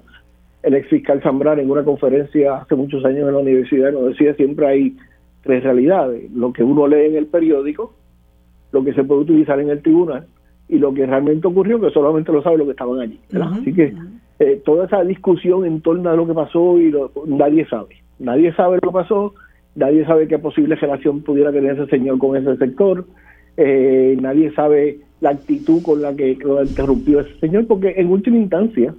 el ex fiscal Zambrano en una conferencia hace muchos años en la universidad nos decía siempre hay tres realidades, lo que uno lee en el periódico, lo que se puede utilizar en el tribunal y lo que realmente ocurrió, que solamente lo sabe lo que estaban allí. Así que eh, toda esa discusión en torno a lo que pasó y nadie sabe, nadie sabe lo que pasó, nadie sabe qué posible relación pudiera tener ese señor con ese sector, eh, nadie sabe la actitud con la que lo interrumpió ese señor, porque en última instancia,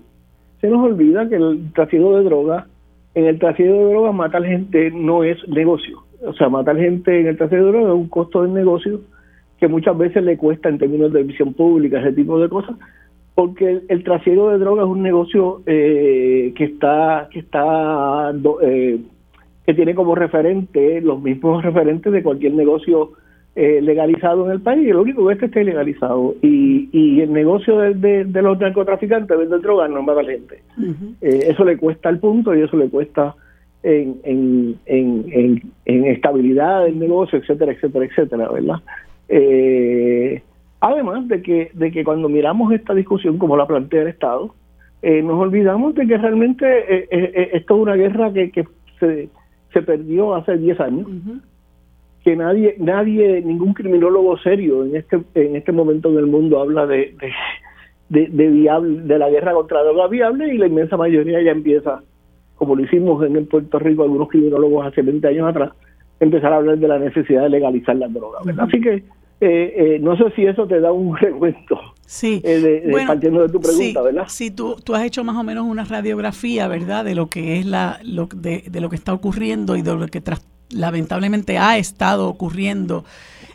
se nos olvida que el trasiego de drogas, en el trasiego de drogas matar gente no es negocio. O sea, matar gente en el trasiego de drogas es un costo del negocio que muchas veces le cuesta en términos de visión pública, ese tipo de cosas, porque el, trasiego de drogas es un negocio eh, que está, que está, eh, que tiene como referente los mismos referentes de cualquier negocio eh, legalizado en el país, y lo único que es que esté legalizado. Y, y el negocio de, de, los narcotraficantes vender drogas no mata gente. Eh, eso le cuesta al punto y eso le cuesta en, en, en, en, estabilidad del negocio, etcétera, etcétera, etcétera, ¿verdad? Eh, además de que, de que cuando miramos esta discusión como la plantea el Estado, nos olvidamos de que realmente esto es una guerra que, que se, se perdió hace 10 años que nadie, nadie, ningún criminólogo serio en este, en este momento en el mundo habla de, de, de, viable, de la guerra contra la droga viable y la inmensa mayoría ya empieza, como lo hicimos en el Puerto Rico algunos criminólogos hace 20 años atrás, empezar a hablar de la necesidad de legalizar la droga. Así que eh, eh, no sé si eso te da un recuento. Sí, eh, partiendo de tu pregunta, ¿verdad? Sí, tú, tú has hecho más o menos una radiografía, ¿verdad? De lo que es la, lo, de, de lo que está ocurriendo y de lo que tras, lamentablemente ha estado ocurriendo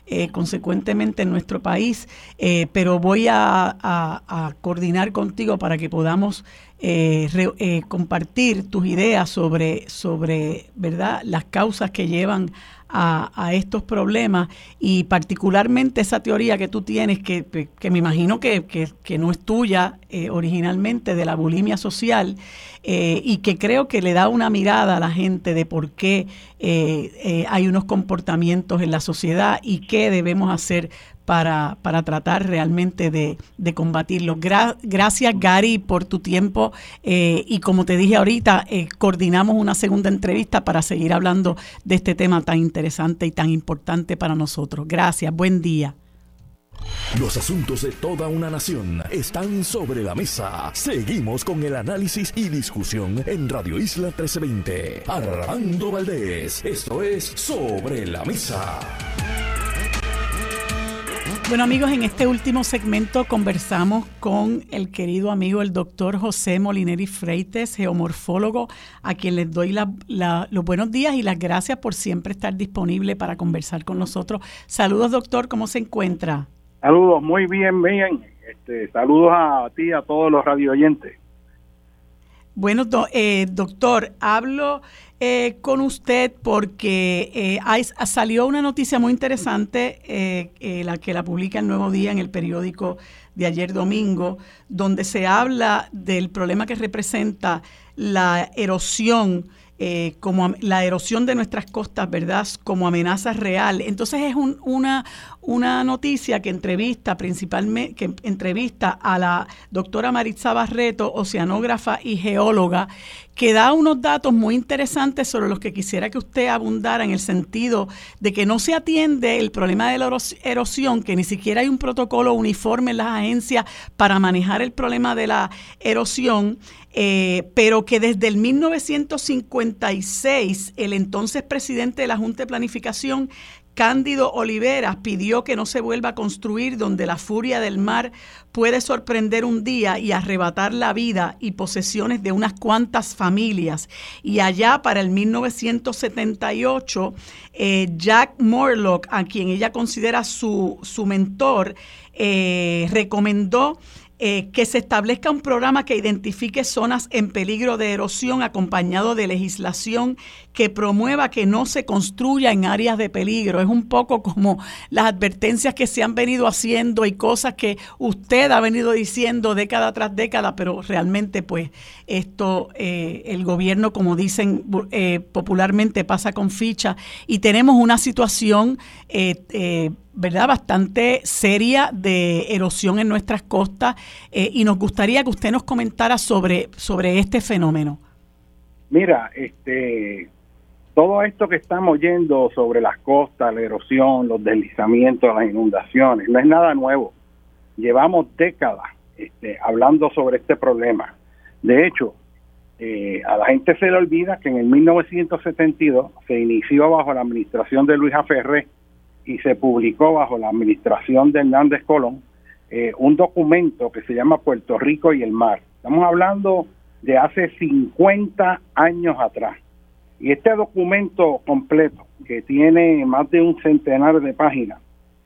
eh, consecuentemente en nuestro país, eh, pero voy a, coordinar contigo para que podamos eh, compartir tus ideas sobre, sobre ¿verdad? las causas que llevan a, estos problemas y particularmente esa teoría que tú tienes, que, me imagino que, no es tuya originalmente, de la bulimia social, eh, y que creo que le da una mirada a la gente de por qué eh, hay unos comportamientos en la sociedad y qué debemos hacer para, para tratar realmente de, de combatirlo. gracias Gary por tu tiempo eh, y como te dije ahorita, eh, coordinamos una segunda entrevista para seguir hablando de este tema tan interesante y tan importante para nosotros. Gracias, buen día. Los asuntos de toda una nación están sobre la mesa. Seguimos con el análisis y discusión en Radio Isla 1320. Armando Valdés, esto es Sobre la Mesa. Bueno amigos, en este último segmento conversamos con el querido amigo el doctor José Molineri Freites, geomorfólogo, a quien les doy los buenos días y las gracias por siempre estar disponible para conversar con nosotros. Saludos doctor, ¿cómo se encuentra? Saludos, muy bien, bien. Este, saludos a ti y a todos los radio oyentes. Bueno, eh, doctor, hablo eh, con usted porque eh, salió una noticia muy interesante, la que la publica el Nuevo Día en el periódico de ayer domingo, donde se habla del problema que representa la erosión eh, como la erosión de nuestras costas, ¿verdad? Como amenaza real. Entonces es una, una noticia que entrevista principalmente, que entrevista a la doctora Maritza Barreto, oceanógrafa y geóloga, que da unos datos muy interesantes sobre los que quisiera que usted abundara en el sentido de que no se atiende el problema de la erosión, que ni siquiera hay un protocolo uniforme en las agencias para manejar el problema de la erosión eh, pero que desde el 1956 el entonces presidente de la Junta de Planificación, Cándido Oliveras, pidió que no se vuelva a construir donde la furia del mar puede sorprender un día y arrebatar la vida y posesiones de unas cuantas familias. Y allá para el 1978, eh, Jack Morlock, a quien ella considera su, su mentor, eh, recomendó eh, que se establezca un programa que identifique zonas en peligro de erosión acompañado de legislación que promueva que no se construya en áreas de peligro. Es un poco como las advertencias que se han venido haciendo y cosas que usted ha venido diciendo década tras década, pero realmente pues esto eh, el gobierno, como dicen eh, popularmente, pasa con ficha y tenemos una situación ¿verdad? bastante seria de erosión en nuestras costas eh, y nos gustaría que usted nos comentara sobre, sobre este fenómeno. Mira, este, todo esto que estamos oyendo sobre las costas, la erosión, los deslizamientos, las inundaciones, no es nada nuevo. Llevamos décadas este, hablando sobre este problema. De hecho, eh, a la gente se le olvida que en el 1972 se inició bajo la administración de Luis Ferré y se publicó bajo la administración de Hernández Colón eh, un documento que se llama Puerto Rico y el mar. Estamos hablando de hace 50 años atrás. Y este documento completo, que tiene más de un centenar de páginas,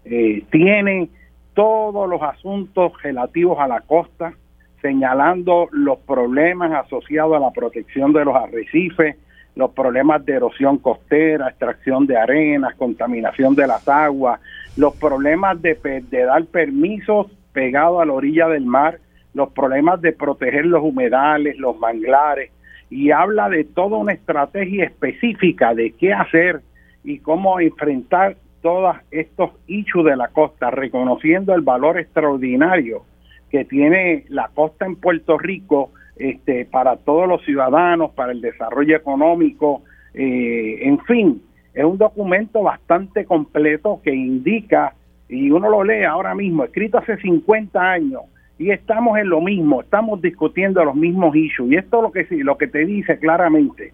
eh, tiene todos los asuntos relativos a la costa, señalando los problemas asociados a la protección de los arrecifes, los problemas de erosión costera, extracción de arenas, contaminación de las aguas, los problemas de, dar permisos pegados a la orilla del mar, los problemas de proteger los humedales, los manglares, y habla de toda una estrategia específica de qué hacer y cómo enfrentar todos estos hechos de la costa, reconociendo el valor extraordinario que tiene la costa en Puerto Rico este, para todos los ciudadanos, para el desarrollo económico, eh, en fin, es un documento bastante completo que indica, y uno lo lee ahora mismo, escrito hace 50 años, y estamos en lo mismo, estamos discutiendo los mismos issues, y esto es lo que, lo que te dice claramente,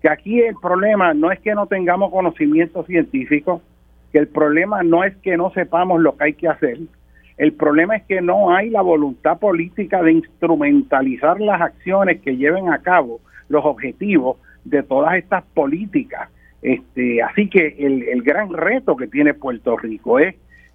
que aquí el problema no es que no tengamos conocimiento científico, que el problema no es que no sepamos lo que hay que hacer, el problema es que no hay la voluntad política de instrumentalizar las acciones que lleven a cabo los objetivos de todas estas políticas. Este, así que el, el gran reto que tiene Puerto Rico es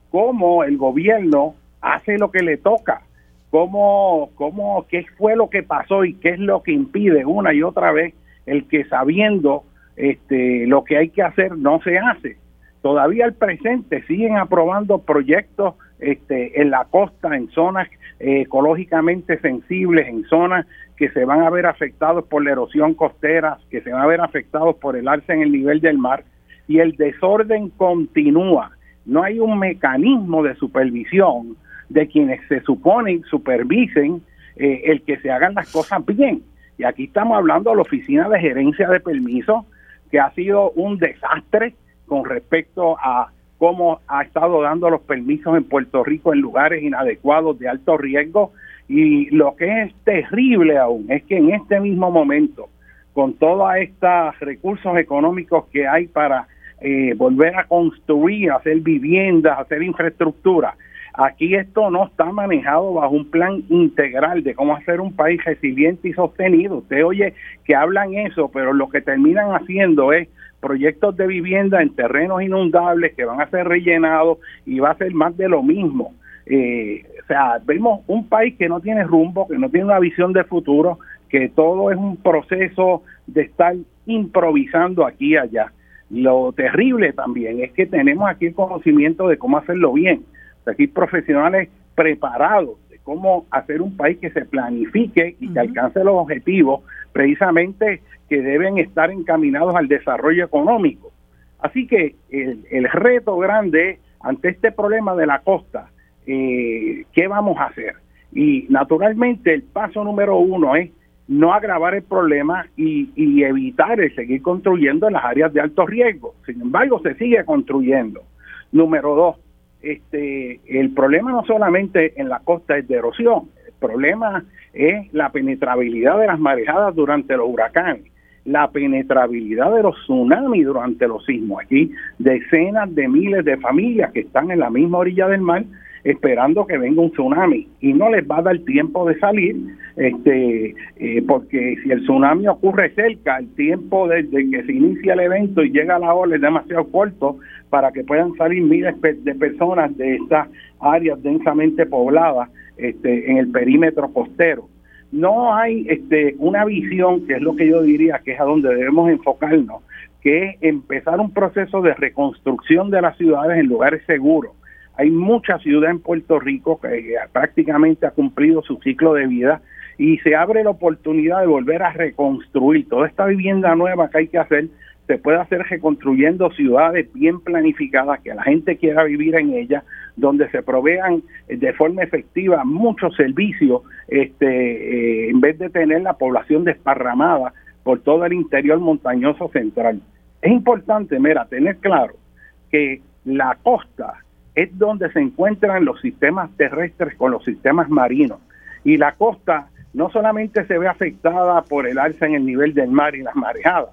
cómo el gobierno hace lo que le toca, cómo, cómo, qué fue lo que pasó y qué es lo que impide una y otra vez el que sabiendo este, lo que hay que hacer no se hace. Todavía al presente siguen aprobando proyectos este, en la costa, en zonas eh, ecológicamente sensibles, en zonas que se van a ver afectados por la erosión costera, que se van a ver afectados por el alza en el nivel del mar, y el desorden continúa. No hay un mecanismo de supervisión de quienes se suponen supervisen eh, el que se hagan las cosas bien. Y aquí estamos hablando de la Oficina de Gerencia de Permisos, que ha sido un desastre con respecto a cómo ha estado dando los permisos en Puerto Rico en lugares inadecuados de alto riesgo y lo que es terrible aún es que en este mismo momento, con todos estos recursos económicos que hay para eh, volver a construir, hacer viviendas, hacer infraestructura, Aquí esto no está manejado bajo un plan integral de cómo hacer un país resiliente y sostenido. Usted oye que hablan eso, pero lo que terminan haciendo es proyectos de vivienda en terrenos inundables que van a ser rellenados y va a ser más de lo mismo. Eh, o sea, vemos un país que no tiene rumbo, que no tiene una visión de futuro, que todo es un proceso de estar improvisando aquí y allá. Lo terrible también es que tenemos aquí el conocimiento de cómo hacerlo bien. aquí profesionales preparados cómo hacer un país que se planifique y que alcance los objetivos precisamente que deben estar encaminados al desarrollo económico. Así que el, el reto grande ante este problema de la costa, eh, ¿qué vamos a hacer? Y naturalmente el paso número uno es no agravar el problema y, evitar el seguir construyendo en las áreas de alto riesgo. Sin embargo, se sigue construyendo. Número dos, este, el problema no solamente en la costa es de erosión, el problema es la penetrabilidad de las marejadas durante los huracanes, la penetrabilidad de los tsunamis durante los sismos. Aquí decenas de miles de familias que están en la misma orilla del mar esperando que venga un tsunami y no les va a dar tiempo de salir, este, eh, porque si el tsunami ocurre cerca, el tiempo desde que se inicia el evento y llega la ola es demasiado corto para que puedan salir miles de personas de estas áreas densamente pobladas este, en el perímetro costero. No hay este, una visión, que es lo que yo diría que es a donde debemos enfocarnos, que es empezar un proceso de reconstrucción de las ciudades en lugares seguros hay mucha ciudad en Puerto Rico que prácticamente ha cumplido su ciclo de vida y se abre la oportunidad de volver a reconstruir toda esta vivienda nueva que hay que hacer. Se puede hacer reconstruyendo ciudades bien planificadas, que la gente quiera vivir en ellas, donde se provean de forma efectiva muchos servicios, este, eh, en vez de tener la población desparramada por todo el interior montañoso central. Es importante, mira, tener claro que la costa es donde se encuentran los sistemas terrestres con los sistemas marinos. Y la costa no solamente se ve afectada por el alza en el nivel del mar y las marejadas,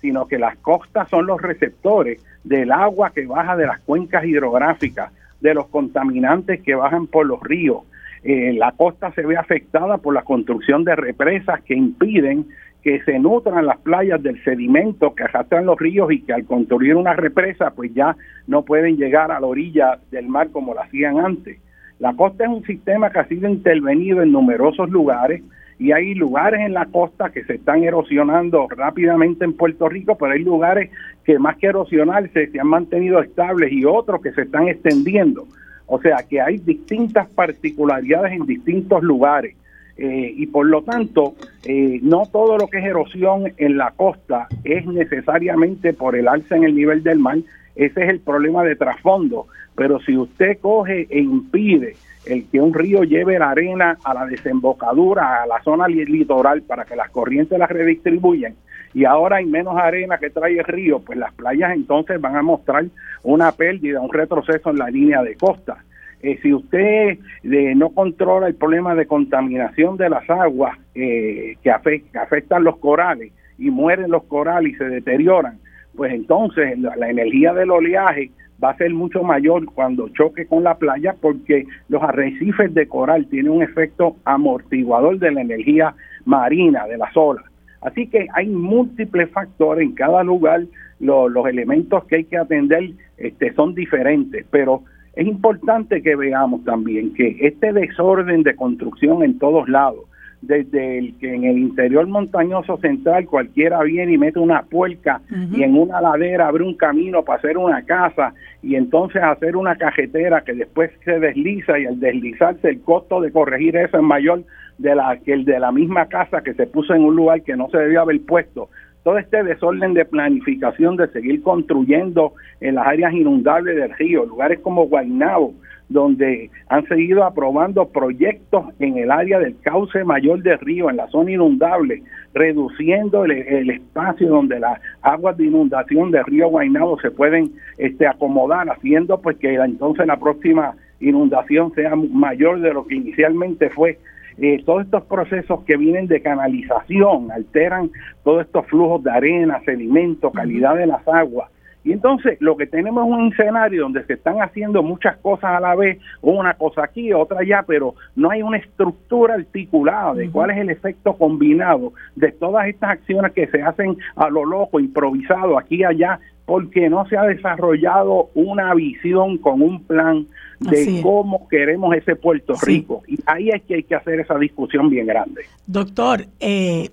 sino que las costas son los receptores del agua que baja de las cuencas hidrográficas, de los contaminantes que bajan por los ríos. Eh, la costa se ve afectada por la construcción de represas que impiden que se nutran las playas del sedimento que arrastran los ríos y que al construir una represa pues ya no pueden llegar a la orilla del mar como lo hacían antes. La costa es un sistema que ha sido intervenido en numerosos lugares y hay lugares en la costa que se están erosionando rápidamente en Puerto Rico, pero hay lugares que más que erosionarse se han mantenido estables y otros que se están extendiendo. O sea que hay distintas particularidades en distintos lugares. Eh, y por lo tanto, eh, no todo lo que es erosión en la costa es necesariamente por el alza en el nivel del mar, ese es el problema de trasfondo, pero si usted coge e impide el que un río lleve la arena a la desembocadura, a la zona litoral, para que las corrientes las redistribuyan, y ahora hay menos arena que trae el río, pues las playas entonces van a mostrar una pérdida, un retroceso en la línea de costa. Eh, si usted eh, no controla el problema de contaminación de las aguas eh, que, afectan los corales y mueren los corales y se deterioran, pues entonces la, energía del oleaje va a ser mucho mayor cuando choque con la playa porque los arrecifes de coral tienen un efecto amortiguador de la energía marina, de las olas. Así que hay múltiples factores en cada lugar, los elementos que hay que atender este, son diferentes, pero es importante que veamos también que este desorden de construcción en todos lados, desde el que en el interior montañoso central cualquiera viene y mete una puerca y en una ladera abre un camino para hacer una casa y entonces hacer una cajetera que después se desliza y al deslizarse el costo de corregir eso es mayor de la que el de la misma casa que se puso en un lugar que no se debía haber puesto. Todo este desorden de planificación de seguir construyendo en las áreas inundables del río, lugares como Guaynabo, donde han seguido aprobando proyectos en el área del cauce mayor del río, en la zona inundable, reduciendo el, espacio donde las aguas de inundación del río Guaynabo se pueden este, acomodar, haciendo pues que entonces la próxima inundación sea mayor de lo que inicialmente fue. Eh, todos estos procesos que vienen de canalización alteran todos estos flujos de arena, sedimento, calidad de las aguas Y entonces lo que tenemos es un escenario donde se están haciendo muchas cosas a la vez, una cosa aquí, otra allá, pero no hay una estructura articulada de cuál es el efecto combinado de todas estas acciones que se hacen a lo loco, improvisado aquí y allá, porque no se ha desarrollado una visión con un plan de cómo queremos ese Puerto Rico. Y ahí es que hay que hacer esa discusión bien grande. Doctor, eh,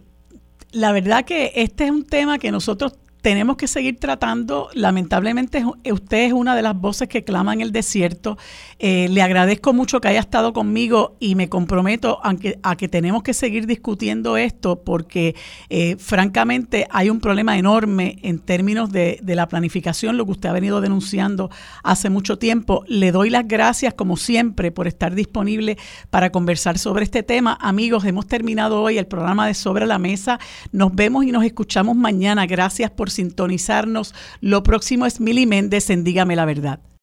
la verdad que este es un tema que nosotros tenemos que seguir tratando. Lamentablemente usted es una de las voces que claman el desierto. Eh, le agradezco mucho que haya estado conmigo y me comprometo a que, a que tenemos que seguir discutiendo esto porque eh, francamente hay un problema enorme en términos de, de, la planificación, lo que usted ha venido denunciando hace mucho tiempo. Le doy las gracias como siempre por estar disponible para conversar sobre este tema. Amigos, hemos terminado hoy el programa de Sobre la Mesa. Nos vemos y nos escuchamos mañana. Gracias por sintonizarnos. Lo próximo es Mili Méndez en Dígame la Verdad.